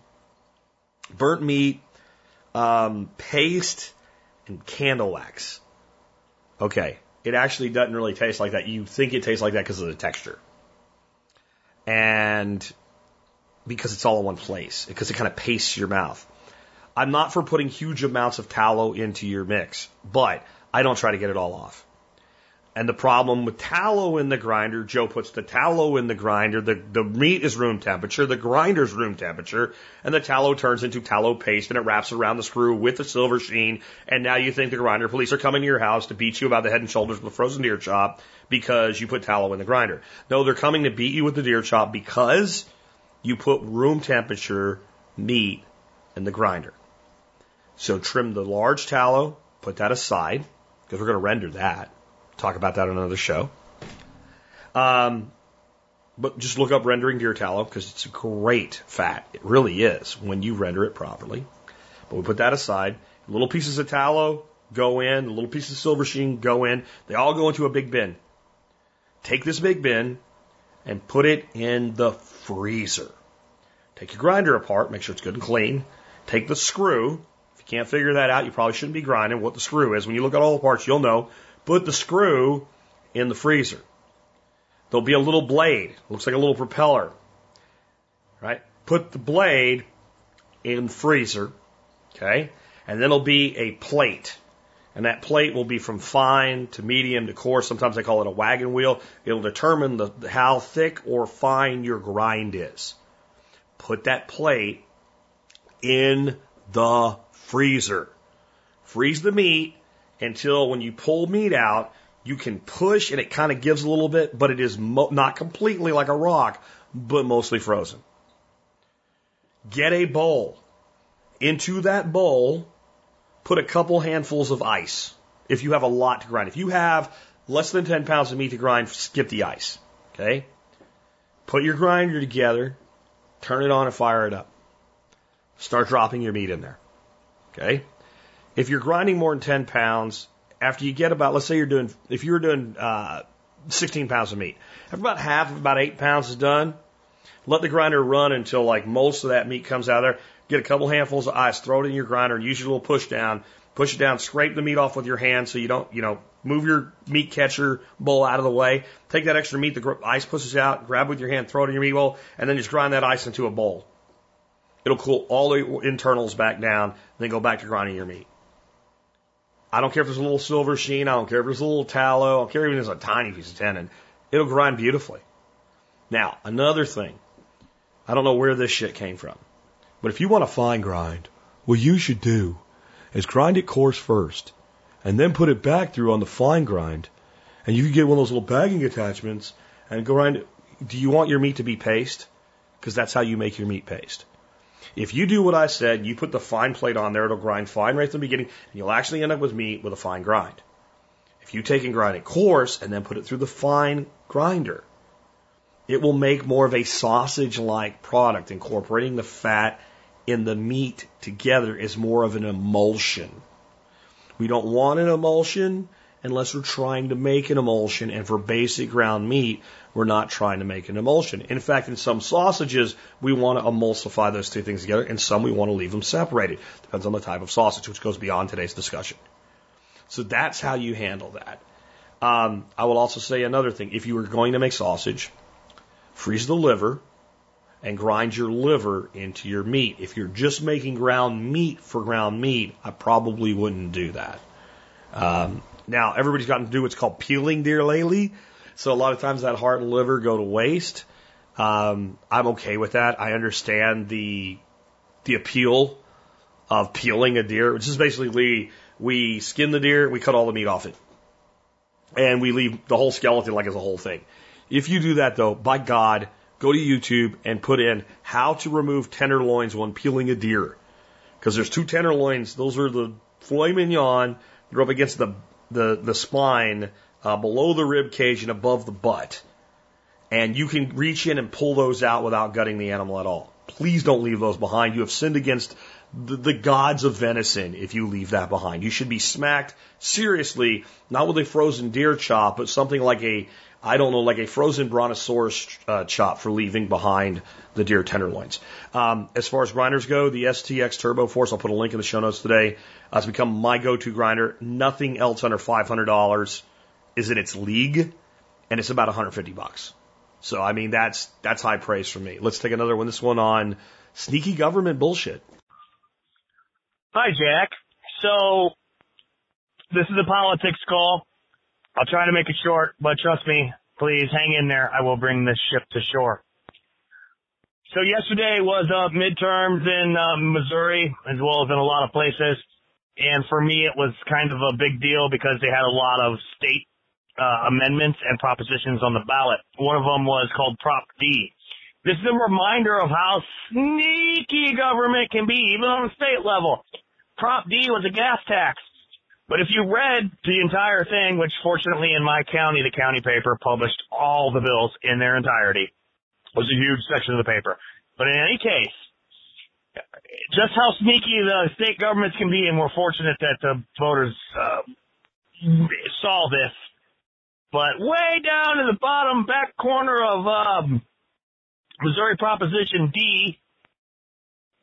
burnt meat, um, paste, and candle wax. Okay, it actually doesn't really taste like that. You think it tastes like that because of the texture. And because it's all in one place, because it kind of pastes your mouth. I'm not for putting huge amounts of tallow into your mix, but I don't try to get it all off. And the problem with tallow in the grinder, Joe puts the tallow in the grinder, the, the meat is room temperature, the grinder's room temperature, and the tallow turns into tallow paste and it wraps around the screw with the silver sheen. And now you think the grinder police are coming to your house to beat you about the head and shoulders with a frozen deer chop because you put tallow in the grinder. No, they're coming to beat you with the deer chop because you put room temperature meat in the grinder. So trim the large tallow, put that aside because we're going to render that Talk about that on another show. Um, but just look up rendering deer tallow because it's a great fat. It really is when you render it properly. But we put that aside. Little pieces of tallow go in, little pieces of silver sheen go in. They all go into a big bin. Take this big bin and put it in the freezer. Take your grinder apart, make sure it's good and clean. Take the screw. If you can't figure that out, you probably shouldn't be grinding what the screw is. When you look at all the parts, you'll know Put the screw in the freezer. There'll be a little blade. Looks like a little propeller. Right? Put the blade in the freezer. Okay? And then there'll be a plate. And that plate will be from fine to medium to coarse. Sometimes they call it a wagon wheel. It'll determine the, how thick or fine your grind is. Put that plate in the freezer. Freeze the meat until when you pull meat out, you can push and it kind of gives a little bit, but it is mo- not completely like a rock, but mostly frozen. Get a bowl. Into that bowl, put a couple handfuls of ice. If you have a lot to grind. If you have less than 10 pounds of meat to grind, skip the ice. Okay? Put your grinder together, turn it on and fire it up. Start dropping your meat in there. Okay? If you're grinding more than 10 pounds, after you get about, let's say you're doing, if you're doing uh, 16 pounds of meat, after about half of about eight pounds is done, let the grinder run until like most of that meat comes out of there. Get a couple handfuls of ice, throw it in your grinder, and use your little push down. Push it down, scrape the meat off with your hand so you don't, you know, move your meat catcher bowl out of the way. Take that extra meat the ice pushes out, grab it with your hand, throw it in your meat bowl, and then just grind that ice into a bowl. It'll cool all the internals back down, then go back to grinding your meat. I don't care if there's a little silver sheen. I don't care if there's a little tallow. I don't care even if it's a tiny piece of tendon. It'll grind beautifully. Now, another thing. I don't know where this shit came from. But if you want a fine grind, what you should do is grind it coarse first and then put it back through on the fine grind. And you can get one of those little bagging attachments and grind it. Do you want your meat to be paste? Because that's how you make your meat paste. If you do what I said, you put the fine plate on there, it'll grind fine right from the beginning, and you'll actually end up with meat with a fine grind. If you take and grind it coarse and then put it through the fine grinder, it will make more of a sausage like product, incorporating the fat in the meat together is more of an emulsion. We don't want an emulsion unless we're trying to make an emulsion. And for basic ground meat, we're not trying to make an emulsion. In fact, in some sausages, we want to emulsify those two things together. and some, we want to leave them separated. Depends on the type of sausage, which goes beyond today's discussion. So that's how you handle that. Um, I will also say another thing. If you were going to make sausage, freeze the liver and grind your liver into your meat. If you're just making ground meat for ground meat, I probably wouldn't do that. Um, now, everybody's gotten to do what's called peeling deer lately. So a lot of times that heart and liver go to waste. Um, I'm okay with that. I understand the the appeal of peeling a deer, which is basically we skin the deer, we cut all the meat off it, and we leave the whole skeleton like it's a whole thing. If you do that though, by God, go to YouTube and put in how to remove tenderloins when peeling a deer. Because there's two tenderloins. Those are the filet mignon. They're up against the, the, the spine, uh, below the rib cage and above the butt. And you can reach in and pull those out without gutting the animal at all. Please don't leave those behind. You have sinned against the, the gods of venison if you leave that behind. You should be smacked seriously, not with a frozen deer chop, but something like a, I don't know, like a frozen brontosaurus uh, chop for leaving behind the deer tenderloins. Um, as far as grinders go, the STX Turbo Force, I'll put a link in the show notes today, uh, has become my go-to grinder. Nothing else under $500 is in its league, and it's about 150 bucks. So I mean that's that's high praise for me. Let's take another one. This one on sneaky government bullshit. Hi, Jack. So this is a politics call. I'll try to make it short, but trust me, please hang in there. I will bring this ship to shore. So yesterday was uh, midterms in uh, Missouri as well as in a lot of places. And for me, it was kind of a big deal because they had a lot of state uh, amendments and propositions on the ballot. One of them was called Prop D. This is a reminder of how sneaky government can be, even on the state level. Prop D was a gas tax. But if you read the entire thing, which fortunately in my county, the county paper published all the bills in their entirety, was a huge section of the paper. But in any case, just how sneaky the state governments can be, and we're fortunate that the voters uh, saw this. But way down in the bottom back corner of um, Missouri Proposition D,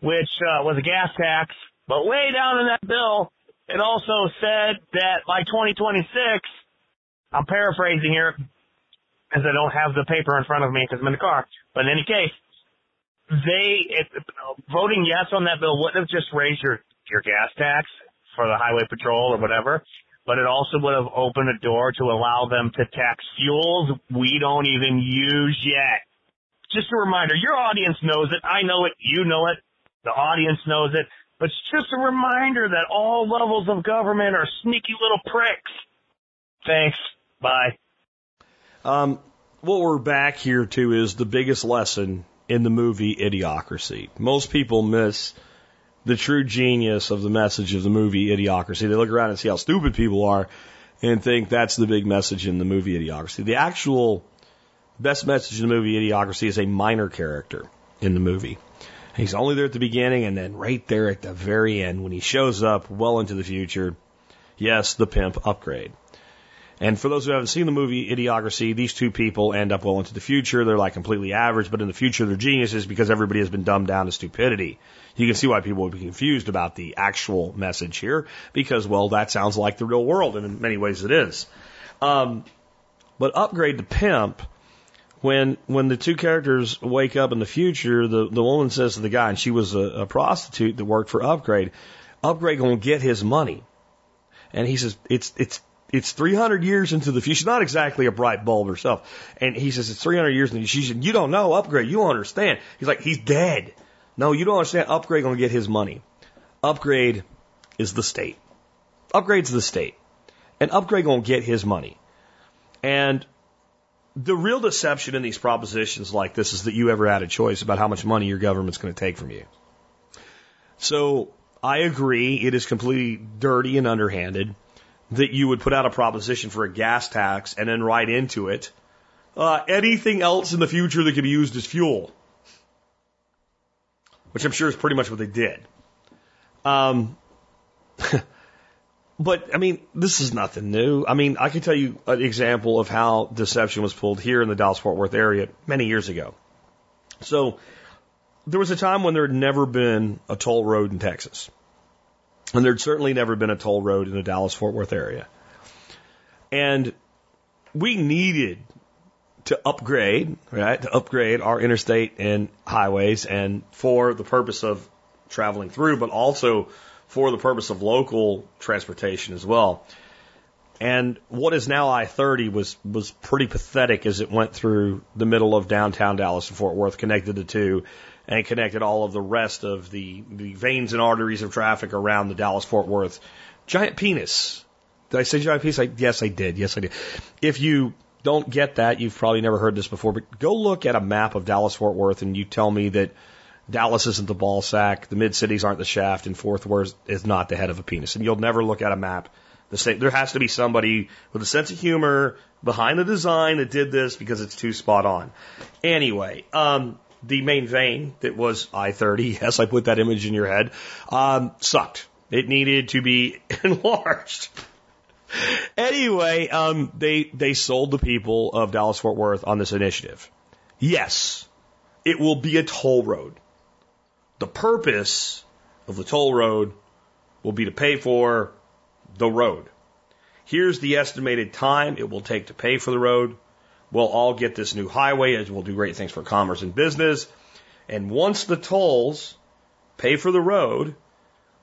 which uh, was a gas tax, but way down in that bill, it also said that by 2026, I'm paraphrasing here, as I don't have the paper in front of me because I'm in the car. But in any case, they if, voting yes on that bill wouldn't have just raised your your gas tax for the highway patrol or whatever, but it also would have opened a door to allow them to tax fuels we don't even use yet. Just a reminder, your audience knows it. I know it. You know it. The audience knows it. But it's just a reminder that all levels of government are sneaky little pricks. Thanks. Bye. Um, what we're back here to is the biggest lesson in the movie Idiocracy. Most people miss the true genius of the message of the movie Idiocracy. They look around and see how stupid people are and think that's the big message in the movie Idiocracy. The actual best message in the movie Idiocracy is a minor character in the movie. He's only there at the beginning and then right there at the very end when he shows up well into the future. Yes, the pimp upgrade. And for those who haven't seen the movie Idiocracy, these two people end up well into the future. They're like completely average, but in the future they're geniuses because everybody has been dumbed down to stupidity. You can see why people would be confused about the actual message here because, well, that sounds like the real world, and in many ways it is. Um, but upgrade to pimp when when the two characters wake up in the future, the the woman says to the guy, and she was a, a prostitute that worked for Upgrade. Upgrade gonna get his money, and he says it's it's it's 300 years into the future. She's not exactly a bright bulb herself, and he says it's 300 years into. She said, "You don't know Upgrade. You don't understand." He's like, "He's dead." No, you don't understand. Upgrade gonna get his money. Upgrade is the state. Upgrade's the state. And upgrade gonna get his money. And the real deception in these propositions like this is that you ever had a choice about how much money your government's going to take from you. So I agree it is completely dirty and underhanded that you would put out a proposition for a gas tax and then write into it uh, anything else in the future that can be used as fuel, which I'm sure is pretty much what they did. Um, But I mean, this is nothing new. I mean, I can tell you an example of how deception was pulled here in the Dallas Fort Worth area many years ago. So there was a time when there had never been a toll road in Texas. And there'd certainly never been a toll road in the Dallas Fort Worth area. And we needed to upgrade, right? To upgrade our interstate and highways and for the purpose of traveling through, but also for the purpose of local transportation as well. And what is now I-30 was, was pretty pathetic as it went through the middle of downtown Dallas and Fort Worth, connected the two, and connected all of the rest of the, the veins and arteries of traffic around the Dallas Fort Worth. Giant penis. Did I say giant penis? I, yes, I did. Yes, I did. If you don't get that, you've probably never heard this before, but go look at a map of Dallas Fort Worth and you tell me that Dallas isn't the ball sack, the mid cities aren't the shaft, and Fort Worth is not the head of a penis. And you'll never look at a map the same. There has to be somebody with a sense of humor behind the design that did this because it's too spot on. Anyway, um, the main vein that was I-30, yes, I put that image in your head, um, sucked. It needed to be enlarged. anyway, um, they they sold the people of Dallas Fort Worth on this initiative. Yes, it will be a toll road. The purpose of the toll road will be to pay for the road. Here's the estimated time it will take to pay for the road. We'll all get this new highway as we'll do great things for commerce and business. And once the tolls pay for the road,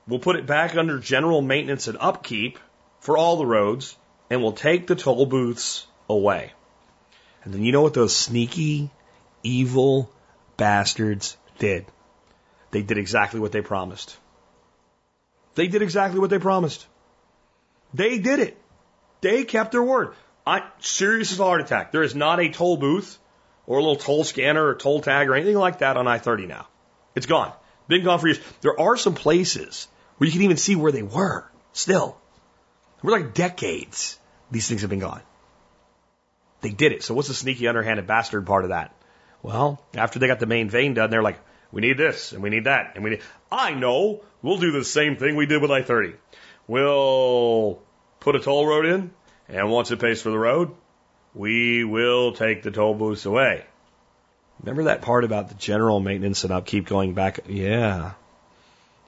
we'll put it back under general maintenance and upkeep for all the roads and we'll take the toll booths away. And then you know what those sneaky, evil bastards did? They did exactly what they promised. They did exactly what they promised. They did it. They kept their word. I serious as a heart attack. There is not a toll booth or a little toll scanner or toll tag or anything like that on I-30 now. It's gone. Been gone for years. There are some places where you can even see where they were still. We're like decades. These things have been gone. They did it. So what's the sneaky underhanded bastard part of that? Well, after they got the main vein done, they're like, we need this and we need that and we need. I know. We'll do the same thing we did with I-30. We'll put a toll road in, and once it pays for the road, we will take the toll booths away. Remember that part about the general maintenance and upkeep going back? Yeah.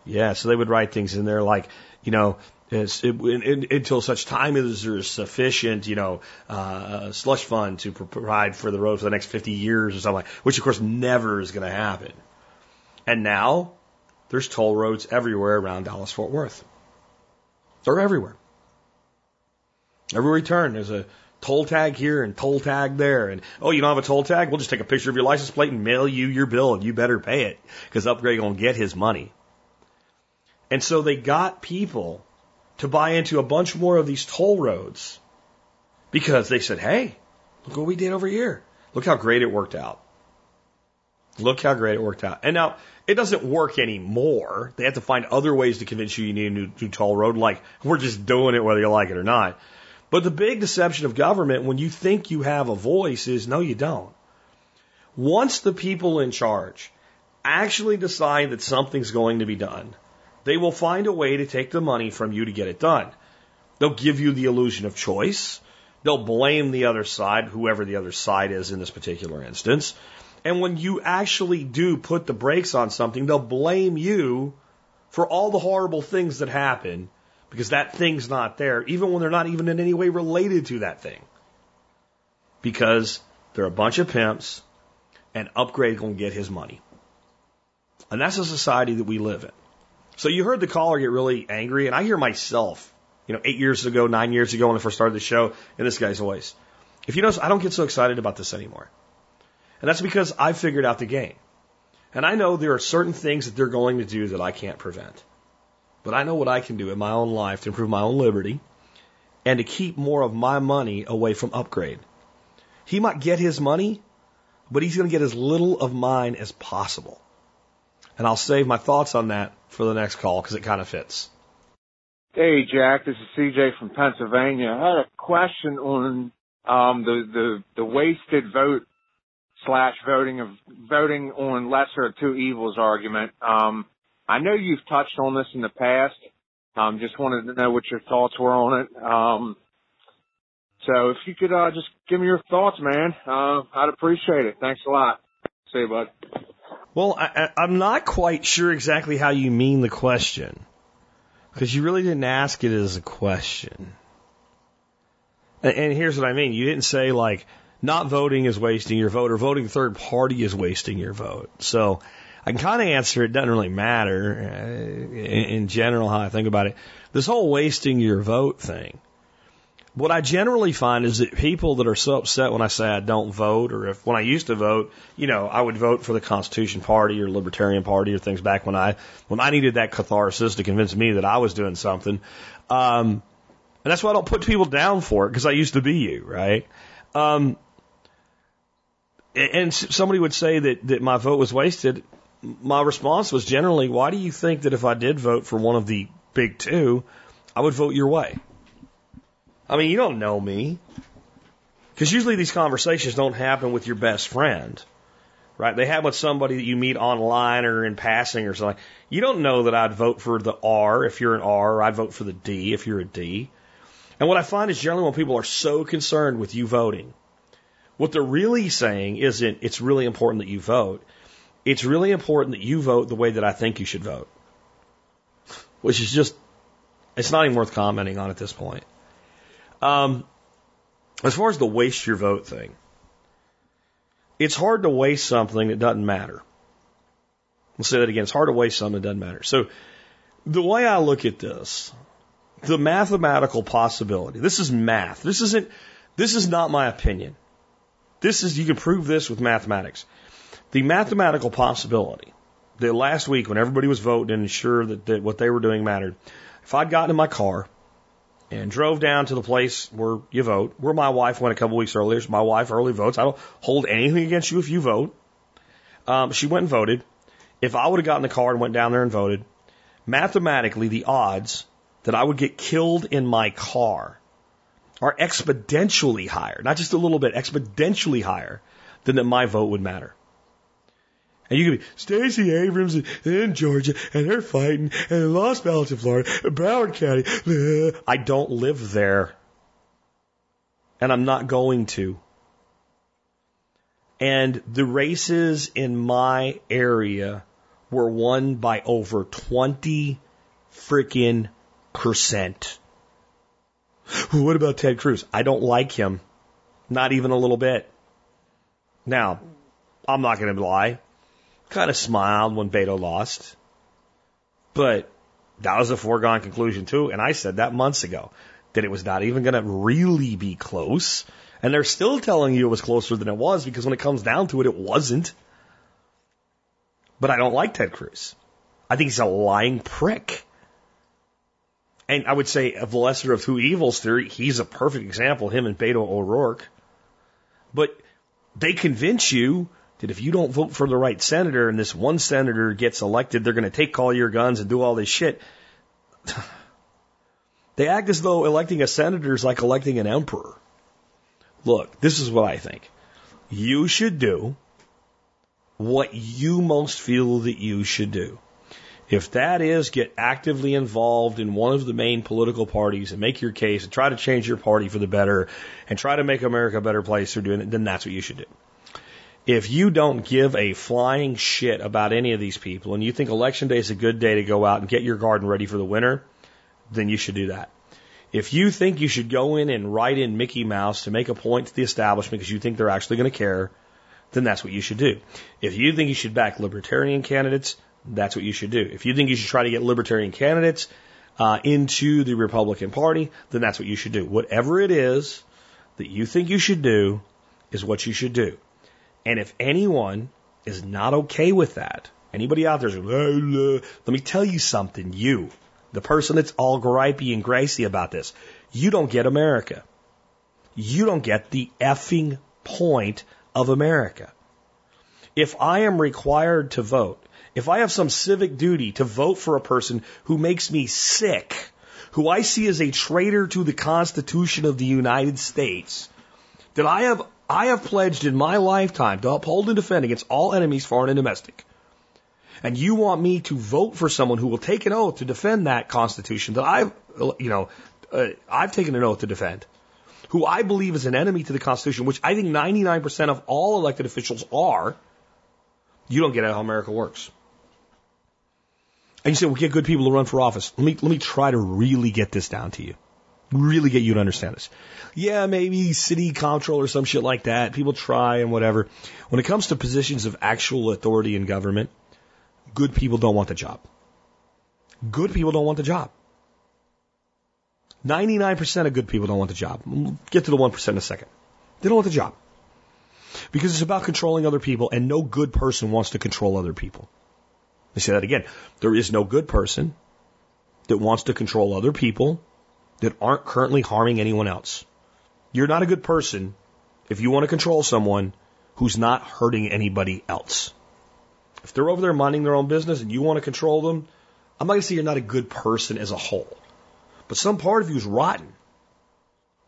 Yeah, so they would write things in there like, you know, it, until such time as there's sufficient, you know, uh, slush fund to provide for the road for the next 50 years or something like, which of course never is going to happen. And now there's toll roads everywhere around Dallas Fort Worth. They're everywhere. Everywhere you turn, there's a toll tag here and toll tag there. And oh, you don't have a toll tag? We'll just take a picture of your license plate and mail you your bill, and you better pay it because Upgrade gonna get his money. And so they got people to buy into a bunch more of these toll roads because they said, "Hey, look what we did over here. Look how great it worked out." Look how great it worked out. And now it doesn't work anymore. They have to find other ways to convince you you need a new, new toll road, like we're just doing it whether you like it or not. But the big deception of government when you think you have a voice is no, you don't. Once the people in charge actually decide that something's going to be done, they will find a way to take the money from you to get it done. They'll give you the illusion of choice. They'll blame the other side, whoever the other side is in this particular instance. And when you actually do put the brakes on something, they'll blame you for all the horrible things that happen because that thing's not there, even when they're not even in any way related to that thing. Because they're a bunch of pimps and Upgrade gonna get his money. And that's a society that we live in. So you heard the caller get really angry, and I hear myself, you know, eight years ago, nine years ago when I first started the show, in this guy's voice. If you notice, I don't get so excited about this anymore. And that's because I figured out the game. And I know there are certain things that they're going to do that I can't prevent. But I know what I can do in my own life to improve my own liberty and to keep more of my money away from upgrade. He might get his money, but he's going to get as little of mine as possible. And I'll save my thoughts on that for the next call because it kind of fits. Hey, Jack, this is CJ from Pennsylvania. I had a question on um, the, the, the wasted vote slash voting of voting on lesser of two evils argument. Um, I know you've touched on this in the past. Um, just wanted to know what your thoughts were on it. Um, so if you could uh, just give me your thoughts, man, uh, I'd appreciate it. Thanks a lot. See you, bud. Well, I, I'm not quite sure exactly how you mean the question because you really didn't ask it as a question. And, and here's what I mean: you didn't say like not voting is wasting your vote or voting third party is wasting your vote. So I can kind of answer it doesn't really matter uh, in, in general how I think about it. This whole wasting your vote thing what I generally find is that people that are so upset when I say I don't vote, or if when I used to vote, you know, I would vote for the Constitution Party or Libertarian Party or things back when I when I needed that catharsis to convince me that I was doing something. Um, and that's why I don't put people down for it because I used to be you, right? Um, and somebody would say that that my vote was wasted. My response was generally, why do you think that if I did vote for one of the big two, I would vote your way? I mean, you don't know me. Because usually these conversations don't happen with your best friend, right? They happen with somebody that you meet online or in passing or something. You don't know that I'd vote for the R if you're an R, or I'd vote for the D if you're a D. And what I find is generally when people are so concerned with you voting, what they're really saying isn't it's really important that you vote. It's really important that you vote the way that I think you should vote. Which is just, it's not even worth commenting on at this point. Um, as far as the waste your vote thing, it's hard to waste something that doesn't matter. I'll say that again. It's hard to waste something that doesn't matter. So the way I look at this, the mathematical possibility, this is math. This isn't, this is not my opinion. This is, you can prove this with mathematics. The mathematical possibility that last week when everybody was voting and sure that, that what they were doing mattered, if I'd gotten in my car and drove down to the place where you vote, where my wife went a couple weeks earlier. So my wife early votes. I don't hold anything against you if you vote. Um, she went and voted. If I would have gotten in the car and went down there and voted, mathematically, the odds that I would get killed in my car are exponentially higher, not just a little bit, exponentially higher than that my vote would matter. And you could be Stacey Abrams in Georgia, and they're fighting, and they lost Balance in Florida, Broward County. I don't live there. And I'm not going to. And the races in my area were won by over 20 freaking percent. What about Ted Cruz? I don't like him. Not even a little bit. Now, I'm not going to lie kind of smiled when Beto lost. But that was a foregone conclusion too. And I said that months ago that it was not even going to really be close. And they're still telling you it was closer than it was because when it comes down to it, it wasn't. But I don't like Ted Cruz. I think he's a lying prick. And I would say of the lesser of two evils theory, he's a perfect example, him and Beto O'Rourke. But they convince you that if you don't vote for the right senator and this one senator gets elected, they're going to take all your guns and do all this shit. They act as though electing a senator is like electing an emperor. Look, this is what I think. You should do what you most feel that you should do. If that is get actively involved in one of the main political parties and make your case and try to change your party for the better and try to make America a better place through doing it, then that's what you should do. If you don't give a flying shit about any of these people and you think election day is a good day to go out and get your garden ready for the winter, then you should do that. If you think you should go in and write in Mickey Mouse to make a point to the establishment because you think they're actually going to care, then that's what you should do. If you think you should back libertarian candidates, that's what you should do. If you think you should try to get libertarian candidates uh, into the Republican Party, then that's what you should do. Whatever it is that you think you should do is what you should do. And if anyone is not okay with that. Anybody out there is, let me tell you something, you, the person that's all gripey and gracy about this, you don't get America. You don't get the effing point of America. If I am required to vote, if I have some civic duty to vote for a person who makes me sick, who I see as a traitor to the Constitution of the United States, that I have I have pledged in my lifetime to uphold and defend against all enemies, foreign and domestic. And you want me to vote for someone who will take an oath to defend that Constitution that I've, you know, uh, I've taken an oath to defend, who I believe is an enemy to the Constitution, which I think 99% of all elected officials are, you don't get how America works. And you say, well, get good people to run for office. Let me, let me try to really get this down to you. Really get you to understand this. Yeah, maybe city control or some shit like that. People try and whatever. When it comes to positions of actual authority in government, good people don't want the job. Good people don't want the job. 99% of good people don't want the job. We'll get to the 1% in a second. They don't want the job. Because it's about controlling other people, and no good person wants to control other people. Let me say that again. There is no good person that wants to control other people that aren't currently harming anyone else. You're not a good person if you want to control someone who's not hurting anybody else. If they're over there minding their own business and you want to control them, I'm not going to say you're not a good person as a whole. But some part of you is rotten.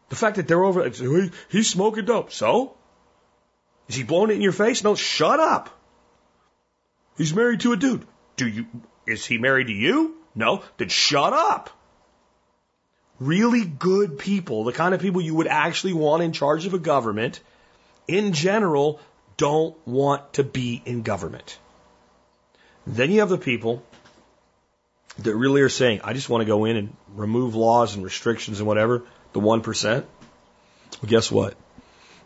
The fact that they're over, there—he's smoking dope. So? Is he blowing it in your face? No, shut up. He's married to a dude. Do you, is he married to you? No. Then shut up. Really good people, the kind of people you would actually want in charge of a government, in general, don't want to be in government. Then you have the people that really are saying, I just want to go in and remove laws and restrictions and whatever, the 1%. Well, guess what?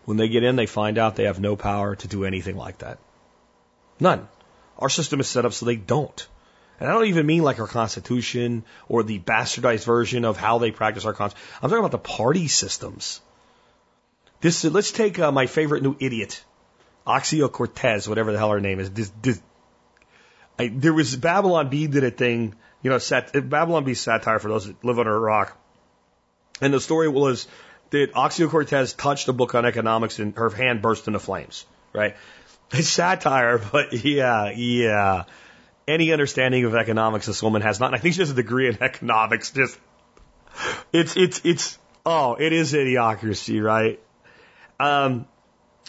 When they get in, they find out they have no power to do anything like that. None. Our system is set up so they don't. And I don't even mean like our Constitution or the bastardized version of how they practice our Constitution. I'm talking about the party systems. This, let's take uh, my favorite new idiot, Ocasio Cortez, whatever the hell her name is. This, this, I, there was Babylon Bee did a thing you know, sat, Babylon Bee satire for those that live under a rock. And the story was that Ocasio Cortez touched a book on economics and her hand burst into flames, right? It's satire, but yeah, yeah. Any understanding of economics this woman has not. And I think she has a degree in economics. Just, it's, it's, it's, oh, it is idiocracy, right? Um,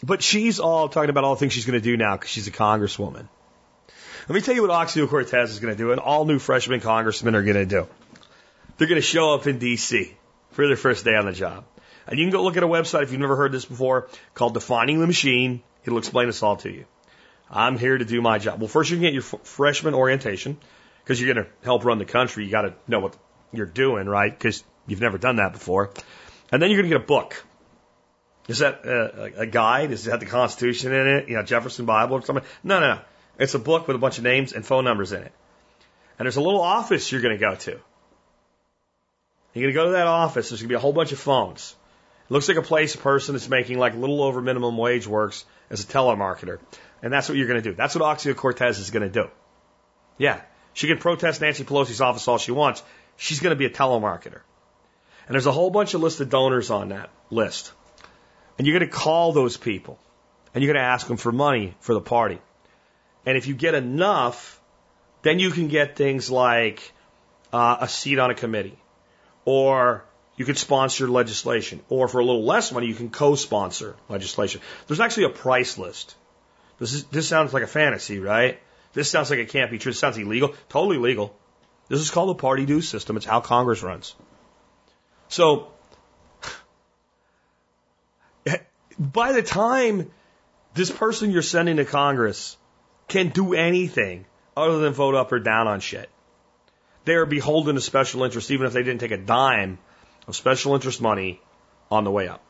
but she's all talking about all the things she's going to do now because she's a congresswoman. Let me tell you what Ocasio Cortez is going to do and all new freshman congressmen are going to do. They're going to show up in D.C. for their first day on the job. And you can go look at a website if you've never heard this before called Defining the Machine. It'll explain this all to you. I'm here to do my job. Well, first you can get your freshman orientation because you're going to help run the country. You got to know what you're doing, right? Because you've never done that before. And then you're going to get a book. Is that a, a guide? Is that the Constitution in it? You know, Jefferson Bible or something? No, no, no. It's a book with a bunch of names and phone numbers in it. And there's a little office you're going to go to. You're going to go to that office. There's going to be a whole bunch of phones. It looks like a place a person that's making like a little over minimum wage works as a telemarketer. And that's what you're going to do. That's what Ocasio Cortez is going to do. Yeah. She can protest Nancy Pelosi's office all she wants. She's going to be a telemarketer. And there's a whole bunch of list of donors on that list. And you're going to call those people. And you're going to ask them for money for the party. And if you get enough, then you can get things like uh, a seat on a committee, or you could sponsor legislation, or for a little less money, you can co-sponsor legislation. There's actually a price list. This is this sounds like a fantasy, right? This sounds like it can't be true. This sounds illegal. Totally legal. This is called the party dues system. It's how Congress runs. So, by the time this person you're sending to Congress can do anything other than vote up or down on shit. They are beholden to special interests, even if they didn't take a dime of special interest money on the way up.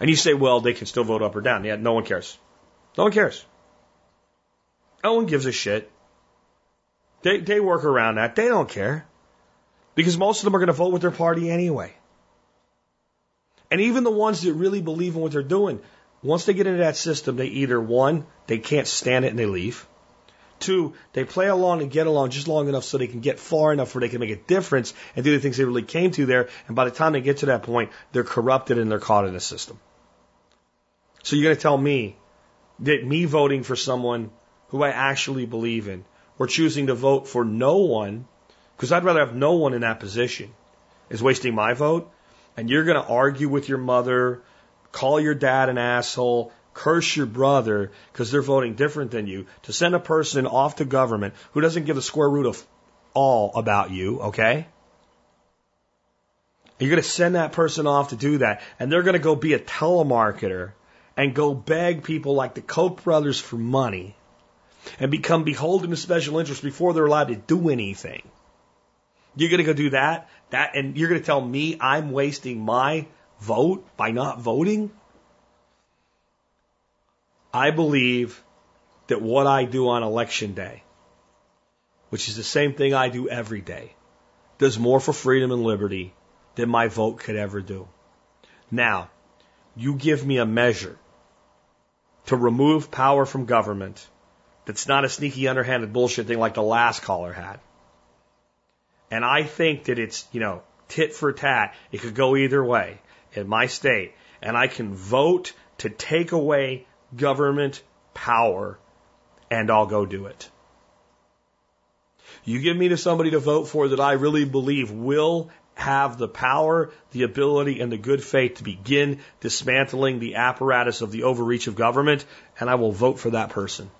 And you say, well, they can still vote up or down. Yeah, no one cares. No one cares. No one gives a shit. They, they work around that. They don't care. Because most of them are going to vote with their party anyway. And even the ones that really believe in what they're doing, once they get into that system, they either one, they can't stand it and they leave. Two, they play along and get along just long enough so they can get far enough where they can make a difference and do the things they really came to there. And by the time they get to that point, they're corrupted and they're caught in the system. So you're going to tell me that me voting for someone who I actually believe in or choosing to vote for no one, because I'd rather have no one in that position, is wasting my vote. And you're going to argue with your mother, call your dad an asshole, curse your brother because they're voting different than you, to send a person off to government who doesn't give a square root of all about you, okay? You're going to send that person off to do that, and they're going to go be a telemarketer and go beg people like the Koch brothers for money and become beholden to special interests before they're allowed to do anything. You're going to go do that, that, and you're going to tell me I'm wasting my vote by not voting? I believe that what I do on election day, which is the same thing I do every day, does more for freedom and liberty than my vote could ever do. Now, you give me a measure to remove power from government that's not a sneaky, underhanded bullshit thing like the last caller had. And I think that it's, you know, tit for tat. It could go either way in my state. And I can vote to take away government power and I'll go do it. You give me to somebody to vote for that I really believe will have the power, the ability, and the good faith to begin dismantling the apparatus of the overreach of government, and I will vote for that person.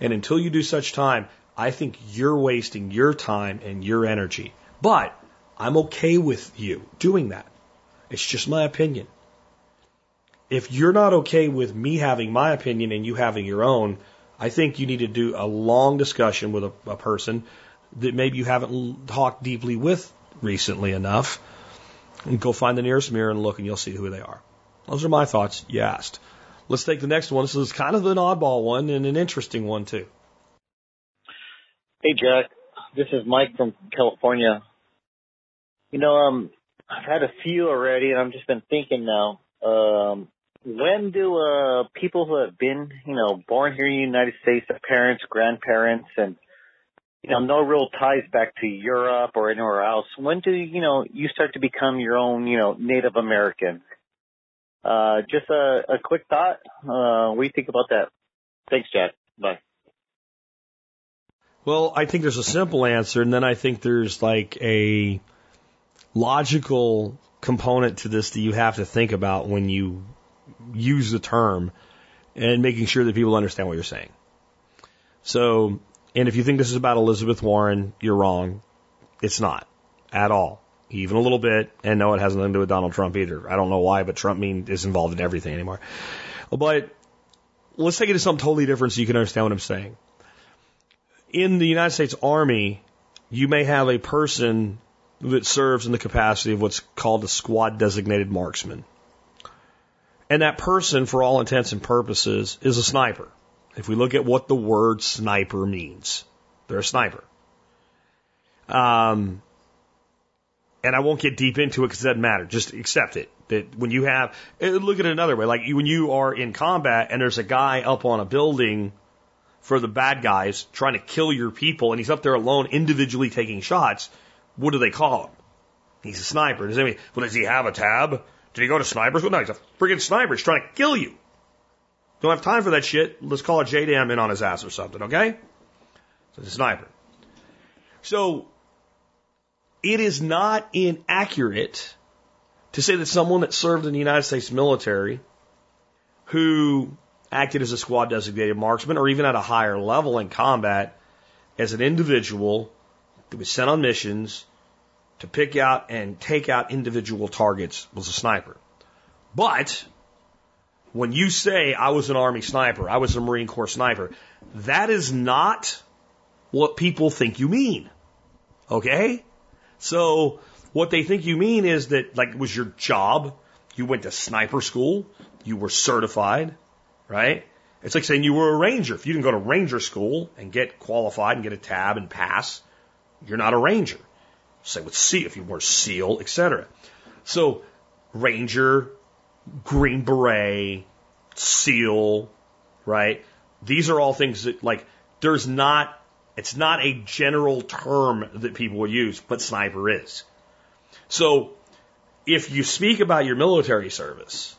And until you do such time, I think you're wasting your time and your energy. But I'm okay with you doing that. It's just my opinion. If you're not okay with me having my opinion and you having your own, I think you need to do a long discussion with a, a person that maybe you haven't talked deeply with recently enough. And go find the nearest mirror and look, and you'll see who they are. Those are my thoughts. You asked. Let's take the next one. This is kind of an oddball one and an interesting one, too. Hey, Jack. This is Mike from California. You know, um, I've had a few already, and I've just been thinking now. Um, when do uh, people who have been, you know, born here in the United States, their parents, grandparents, and you know, no real ties back to Europe or anywhere else. When do you know you start to become your own, you know, Native American? Uh, just a, a quick thought. Uh, what do you think about that? Thanks, Jack. Bye. Well, I think there's a simple answer, and then I think there's like a logical component to this that you have to think about when you use the term and making sure that people understand what you're saying. So and if you think this is about Elizabeth Warren, you're wrong. It's not at all, even a little bit. And no, it has nothing to do with Donald Trump either. I don't know why, but Trump mean is involved in everything anymore. But let's take it to something totally different so you can understand what I'm saying. In the United States Army, you may have a person that serves in the capacity of what's called a squad designated marksman. And that person, for all intents and purposes, is a sniper. If we look at what the word sniper means, they're a sniper. Um, and I won't get deep into it because it doesn't matter. Just accept it. That when you have, look at it another way. Like when you are in combat and there's a guy up on a building for the bad guys trying to kill your people and he's up there alone individually taking shots, what do they call him? He's a sniper. Does anybody, well, does he have a tab? Did he go to snipers? Well, no, he's a friggin' sniper. He's trying to kill you. Don't have time for that shit. Let's call a JDAM in on his ass or something, okay? So it's a sniper. So it is not inaccurate to say that someone that served in the United States military who acted as a squad designated marksman or even at a higher level in combat as an individual that was sent on missions to pick out and take out individual targets was a sniper. But when you say I was an Army sniper, I was a Marine Corps sniper, that is not what people think you mean. Okay? So, what they think you mean is that, like, it was your job, you went to sniper school, you were certified, right? It's like saying you were a ranger. If you didn't go to ranger school and get qualified and get a tab and pass, you're not a ranger. Say with C if you were SEAL, etc. So, ranger, Green Beret, SEAL, right? These are all things that, like, there's not, it's not a general term that people will use, but sniper is. So, if you speak about your military service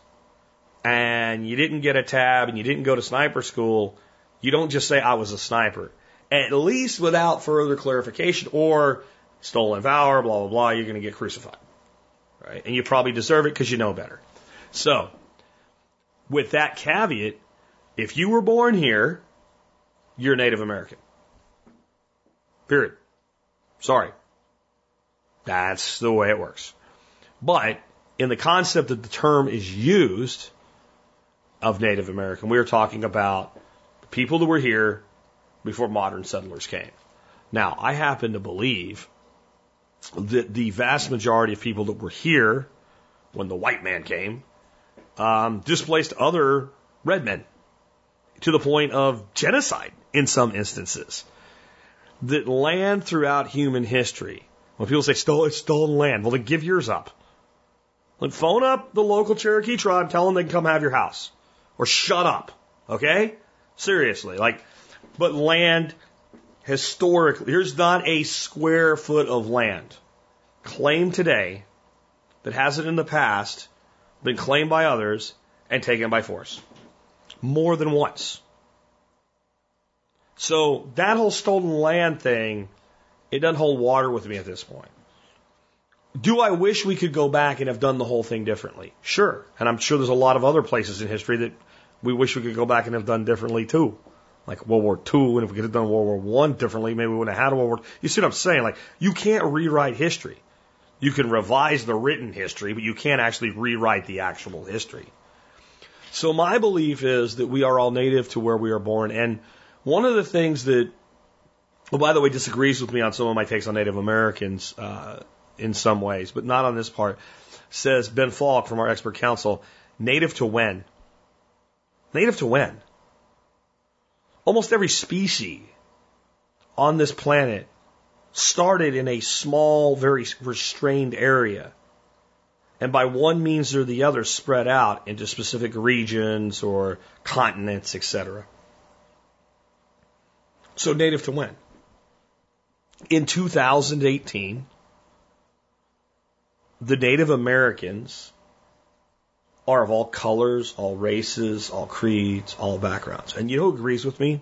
and you didn't get a tab and you didn't go to sniper school, you don't just say, I was a sniper. At least without further clarification or stolen valor, blah, blah, blah, you're going to get crucified. Right? And you probably deserve it because you know better. So, with that caveat, if you were born here, you're Native American. Period. Sorry. That's the way it works. But in the concept that the term is used of Native American, we are talking about the people that were here before modern settlers came. Now, I happen to believe that the vast majority of people that were here when the white man came um, displaced other red men to the point of genocide in some instances. That land throughout human history, when people say stole, it's stolen land, well, then give yours up. Like phone up the local Cherokee tribe, tell them they can come have your house. Or shut up. Okay? Seriously. Like, but land historically, there's not a square foot of land claimed today that hasn't in the past been claimed by others and taken by force. More than once. So that whole stolen land thing, it doesn't hold water with me at this point. Do I wish we could go back and have done the whole thing differently? Sure. And I'm sure there's a lot of other places in history that we wish we could go back and have done differently too. Like World War II, and if we could have done World War One differently, maybe we wouldn't have had a World War. You see what I'm saying? Like you can't rewrite history. You can revise the written history, but you can't actually rewrite the actual history. So my belief is that we are all native to where we are born. And one of the things that, well, by the way, disagrees with me on some of my takes on Native Americans uh, in some ways, but not on this part, says Ben Falk from our expert council, native to when? Native to when? Almost every species on this planet started in a small, very restrained area. And by one means or the other spread out into specific regions or continents, etc. So native to when? In 2018, the Native Americans are of all colors, all races, all creeds, all backgrounds. And you know who agrees with me?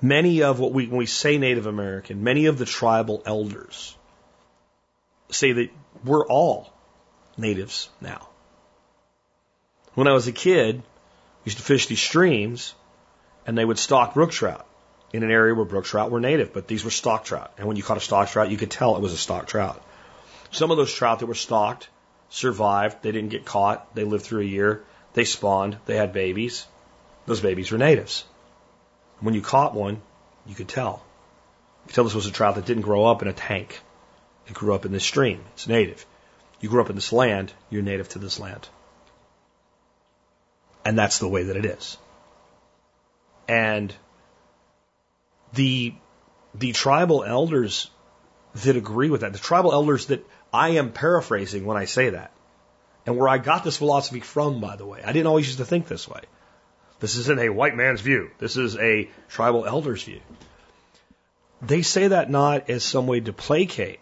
Many of what we, when we say Native American, many of the tribal elders say that we're all natives now. When I was a kid, I used to fish these streams and they would stock brook trout in an area where brook trout were native, but these were stock trout. And when you caught a stock trout, you could tell it was a stock trout. Some of those trout that were stocked survived. They didn't get caught. They lived through a year. They spawned. They had babies. Those babies were natives. When you caught one, you could tell. You could tell this was a trout that didn't grow up in a tank. It grew up in this stream. It's native. You grew up in this land, you're native to this land. And that's the way that it is. And the the tribal elders that agree with that, the tribal elders that I am paraphrasing when I say that, and where I got this philosophy from, by the way, I didn't always used to think this way. This isn't a white man's view. This is a tribal elder's view. They say that not as some way to placate,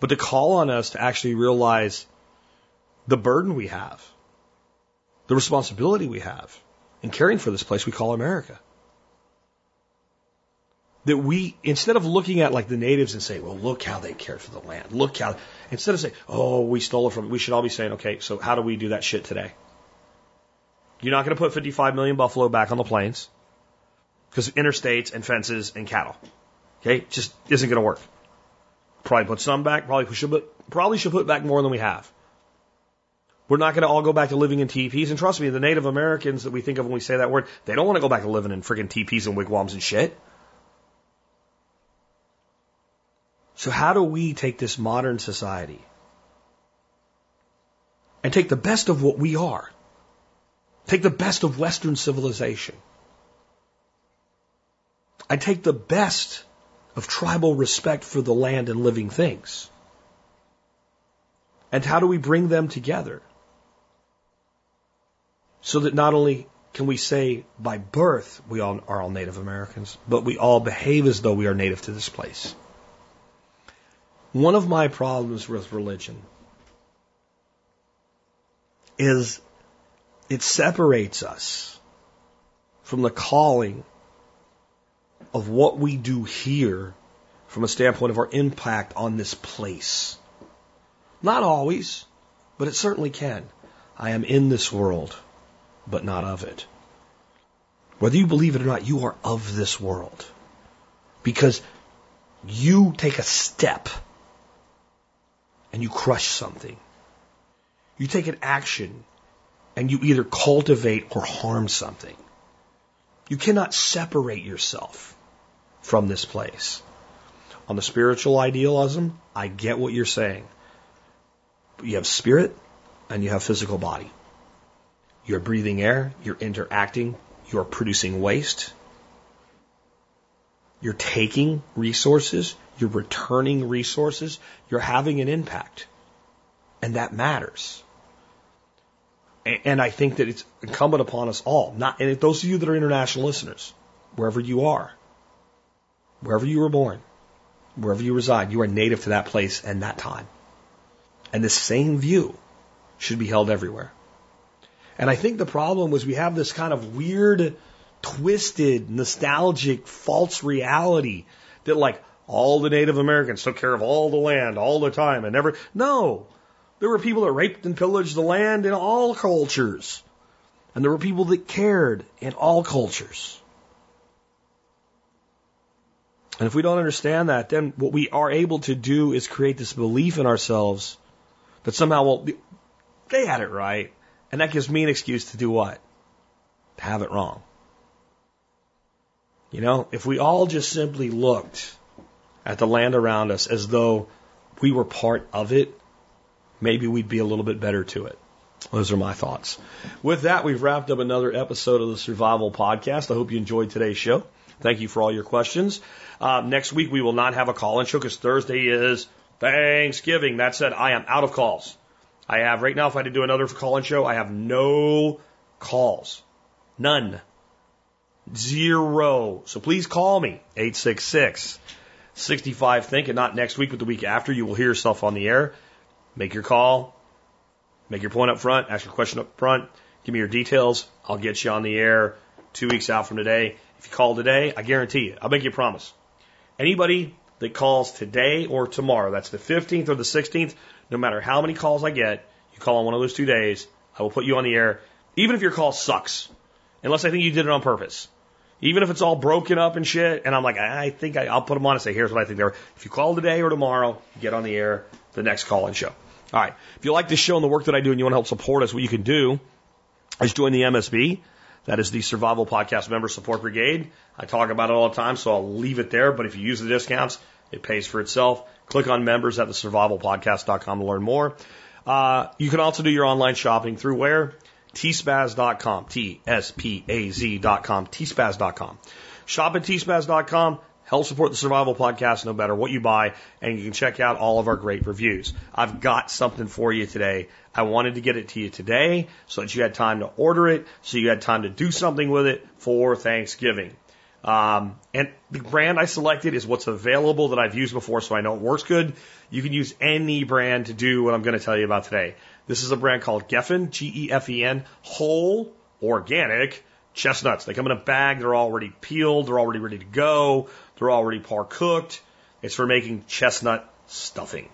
but to call on us to actually realize the burden we have, the responsibility we have in caring for this place we call America. That we, instead of looking at like the natives and saying, well, look how they cared for the land. Look how, instead of saying, oh, we stole it from, we should all be saying, okay, so how do we do that shit today? You're not going to put 55 million buffalo back on the plains because interstates and fences and cattle. Okay, just isn't going to work. Probably put some back. Probably should put, probably should put back more than we have. We're not going to all go back to living in teepees. And trust me, the Native Americans that we think of when we say that word, they don't want to go back to living in friggin' teepees and wigwams and shit. So how do we take this modern society and take the best of what we are Take the best of Western civilization. I take the best of tribal respect for the land and living things. And how do we bring them together? so that not only can we say by birth we all are all Native Americans, but we all behave as though we are native to this place. One of my problems with religion is it separates us from the calling of what we do here from a standpoint of our impact on this place. Not always, but it certainly can. I am in this world, but not of it. Whether you believe it or not, you are of this world. Because you take a step and you crush something. You take an action and you either cultivate or harm something. You cannot separate yourself from this place. On the spiritual idealism, I get what you're saying. But you have spirit and you have physical body. You're breathing air, you're interacting, you're producing waste, you're taking resources, you're returning resources, you're having an impact. And that matters. And I think that it's incumbent upon us all, not, and those of you that are international listeners, wherever you are, wherever you were born, wherever you reside, you are native to that place and that time. And the same view should be held everywhere. And I think the problem was we have this kind of weird, twisted, nostalgic, false reality that like all the Native Americans took care of all the land all the time and never. No, there were people that raped and pillaged the land in all cultures. And there were people that cared in all cultures. And if we don't understand that, then what we are able to do is create this belief in ourselves that somehow, well, they had it right. And that gives me an excuse to do what? To have it wrong. You know, if we all just simply looked at the land around us as though we were part of it, maybe we'd be a little bit better to it. Those are my thoughts. With that, we've wrapped up another episode of the Survival Podcast. I hope you enjoyed today's show. Thank you for all your questions. Uh, next week, we will not have a call in show because Thursday is Thanksgiving. That said, I am out of calls. I have right now, if I had to do another call in show, I have no calls. None. Zero. So please call me. 866 65 Think, and not next week, but the week after. You will hear yourself on the air. Make your call. Make your point up front. Ask your question up front. Give me your details. I'll get you on the air two weeks out from today. If you call today, I guarantee you, I'll make you a promise. Anybody that calls today or tomorrow, that's the 15th or the 16th, no matter how many calls I get, you call on one of those two days, I will put you on the air, even if your call sucks, unless I think you did it on purpose. Even if it's all broken up and shit, and I'm like, I think I, I'll put them on and say, here's what I think they're. If you call today or tomorrow, get on the air, the next call and show. All right. If you like this show and the work that I do and you want to help support us, what you can do is join the MSB. That is the Survival Podcast Member Support Brigade. I talk about it all the time, so I'll leave it there. But if you use the discounts, it pays for itself. Click on members at the survivalpodcast.com to learn more. Uh, you can also do your online shopping through where? tspaz.com. T-S-P-A-Z.com. tspaz.com. Shop at tspaz.com. Help support the Survival Podcast no matter what you buy, and you can check out all of our great reviews. I've got something for you today. I wanted to get it to you today so that you had time to order it, so you had time to do something with it for Thanksgiving. Um, and the brand I selected is what's available that I've used before, so I know it works good. You can use any brand to do what I'm going to tell you about today. This is a brand called Gefen, G-E-F-E-N, whole, organic chestnuts. They come in a bag. They're already peeled. They're already ready to go. They're already par cooked. It's for making chestnut stuffing.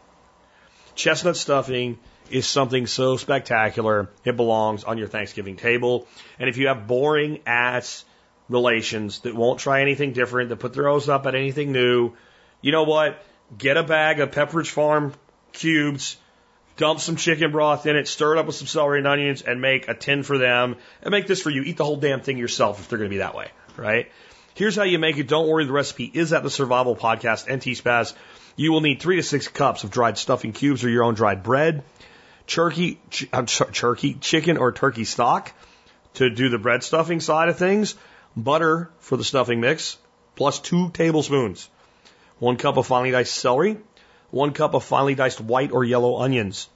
Chestnut stuffing is something so spectacular. It belongs on your Thanksgiving table. And if you have boring ass relations that won't try anything different, that put their nose up at anything new, you know what? Get a bag of Pepperidge Farm cubes, dump some chicken broth in it, stir it up with some celery and onions, and make a tin for them. And make this for you. Eat the whole damn thing yourself if they're going to be that way, right? Here's how you make it. Don't worry, the recipe is at the Survival Podcast and T-Spaz. You will need three to six cups of dried stuffing cubes or your own dried bread, turkey, ch- sorry, turkey, chicken or turkey stock to do the bread stuffing side of things, butter for the stuffing mix, plus two tablespoons, one cup of finely diced celery, one cup of finely diced white or yellow onions,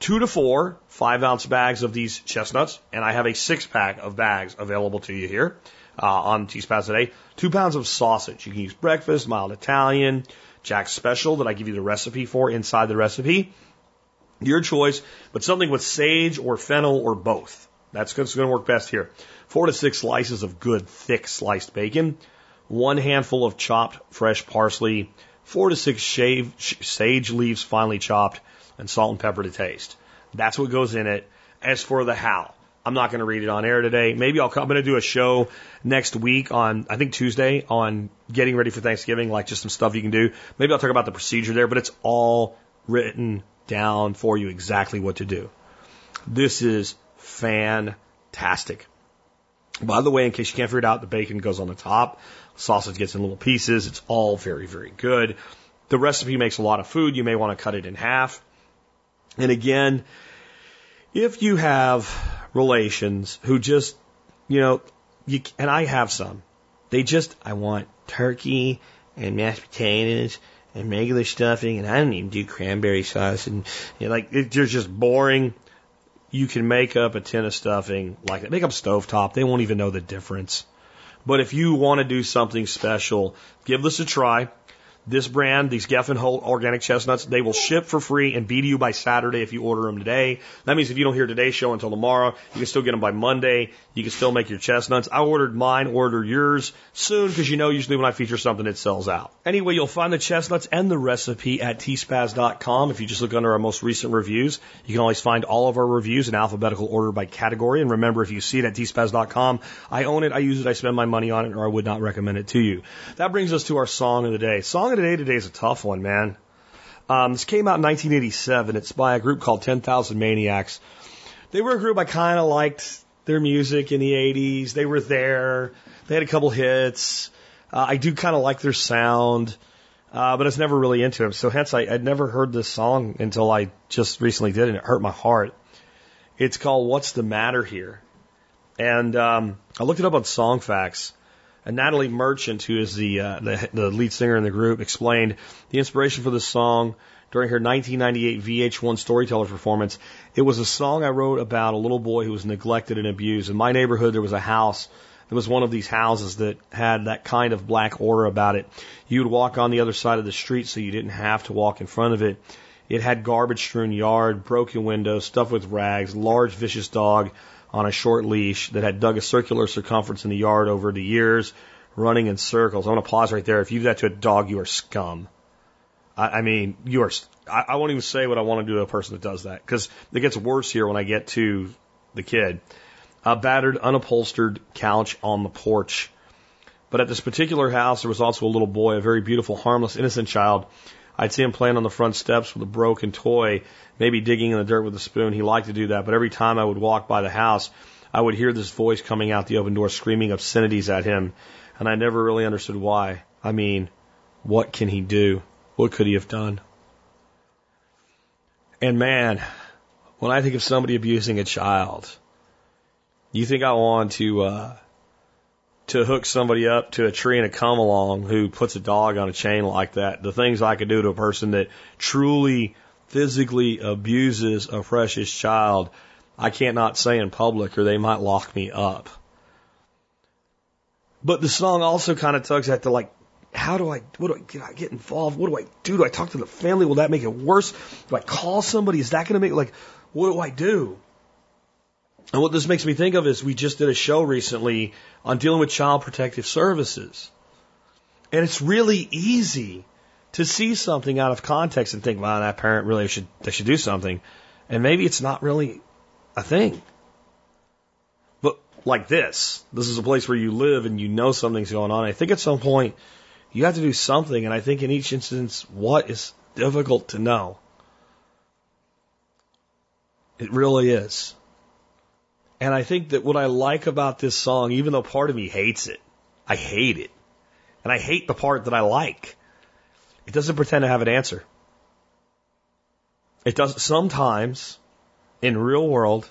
two to four five ounce bags of these chestnuts, and I have a six pack of bags available to you here uh, on T Spaz today. Two pounds of sausage. You can use breakfast, mild Italian, Jack Special that I give you the recipe for inside the recipe. Your choice, but something with sage or fennel or both. That's going to work best here. Four to six slices of good, thick sliced bacon, one handful of chopped fresh parsley, four to six shave, sage leaves finely chopped, and salt and pepper to taste. That's what goes in it. As for the how, I'm not going to read it on air today. Maybe I'll come, I'm going to do a show next week on, I think Tuesday, on getting ready for Thanksgiving, like just some stuff you can do. Maybe I'll talk about the procedure there, but it's all written down for you exactly what to do. This is fantastic. By the way, in case you can't figure it out, the bacon goes on the top. Sausage gets in little pieces. It's all very, very good. The recipe makes a lot of food. You may want to cut it in half. And again, if you have relations who just, you know, you, and I have some, they just, I want turkey and mashed potatoes and regular stuffing, and I don't even do cranberry sauce, and you know, like it, they're just boring. You can make up a tin of stuffing like that. Make up stovetop. They won't even know the difference. But if you want to do something special, give this a try. This brand, these Gefen whole organic chestnuts, they will ship for free and be to you by Saturday if you order them today. That means if you don't hear today's show until tomorrow, you can still get them by Monday. You can still make your chestnuts. I ordered mine, order yours soon because you know usually when I feature something it sells out. Anyway, you'll find the chestnuts and the recipe at tspaz.com. If you just look under our most recent reviews, you can always find all of our reviews in alphabetical order by category. And remember, if you see it at tspaz.com, I own it, I use it, I spend my money on it, or I would not recommend it to you. That brings us to our song of the day. Song of today today is a tough one, man. Um, this came out in 1987. It's by a group called 10,000 Maniacs. They were a group I kind of liked their music in the 80s. They were there. They had a couple hits. Uh, I do kind of like their sound, uh, but I was never really into them. So hence I, I'd never heard this song until I just recently did, and it hurt my heart. It's called "What's the Matter Here," and um, I looked it up on Songfacts. And Natalie Merchant, who is the, uh, the, the lead singer in the group, explained the inspiration for the song during her 1998 VH1 Storyteller performance. It was a song I wrote about a little boy who was neglected and abused. In my neighborhood, there was a house. There was one of these houses that had that kind of black aura about it. You would walk on the other side of the street so you didn't have to walk in front of it. It had garbage strewn yard, broken windows, stuffed with rags, large vicious dog, on a short leash that had dug a circular circumference in the yard over the years, running in circles. I want to pause right there. If you do that to a dog, you are scum. I, I mean, you are. I, I won't even say what I want to do to a person that does that because it gets worse here when I get to the kid. A battered, unupholstered couch on the porch. But at this particular house, there was also a little boy, a very beautiful, harmless, innocent child. I'd see him playing on the front steps with a broken toy maybe digging in the dirt with a spoon. He liked to do that. But every time I would walk by the house, I would hear this voice coming out the open door screaming obscenities at him. And I never really understood why. I mean, what can he do? What could he have done? And man, when I think of somebody abusing a child, you think I want to, uh, to hook somebody up to a tree and a come along who puts a dog on a chain like that. The things I could do to a person that truly physically abuses a precious child, I can't not say in public or they might lock me up. But the song also kind of tugs at the like, how do I, what do I, do I get involved? What do I do? Do I talk to the family? Will that make it worse? Do I call somebody? Is that going to make, like, what do I do? And what this makes me think of is we just did a show recently on dealing with child protective services. And it's really easy to see something out of context and think, wow, that parent really should, they should do something. And maybe it's not really a thing. But like this, this is a place where you live and you know something's going on. I think at some point you have to do something. And I think in each instance, what is difficult to know? It really is. And I think that what I like about this song, even though part of me hates it, I hate it. And I hate the part that I like. It doesn't pretend to have an answer. It does sometimes in real world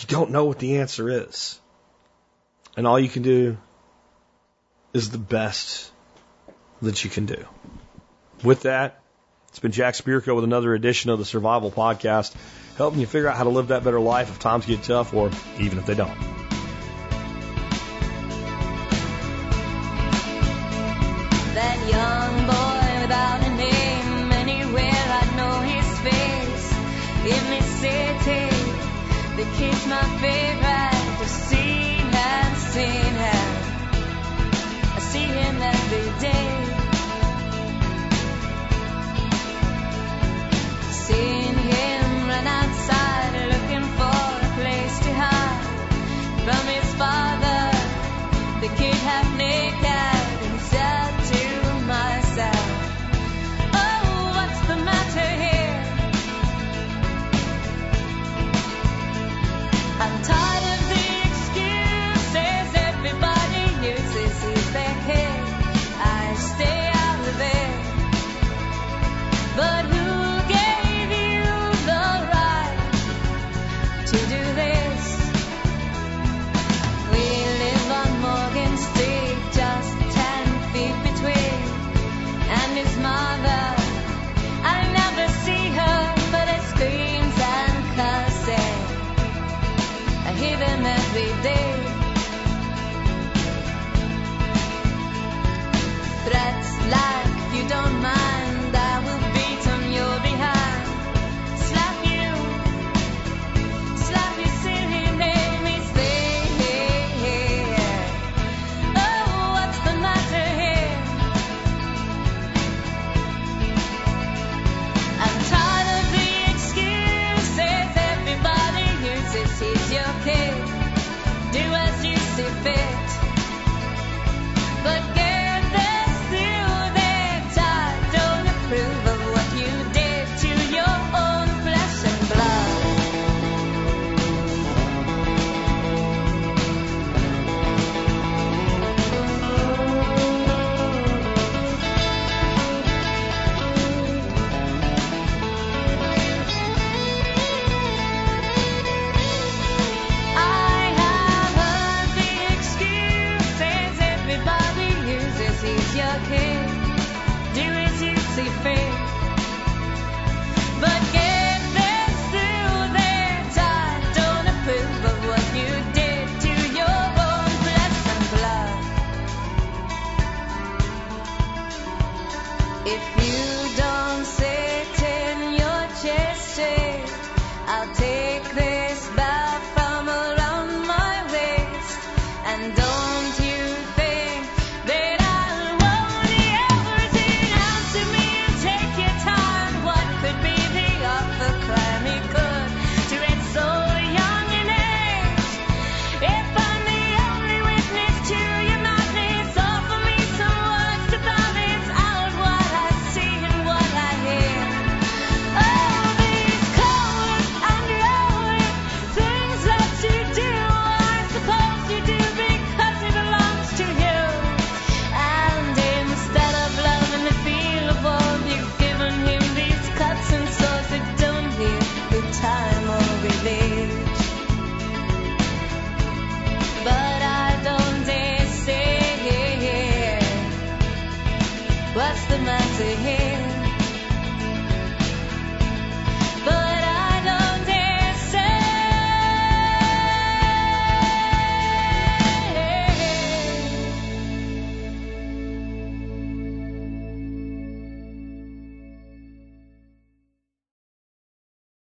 you don't know what the answer is. And all you can do is the best that you can do. With that, it's been Jack Spirko with another edition of the Survival Podcast, helping you figure out how to live that better life if times get tough or even if they don't. every day.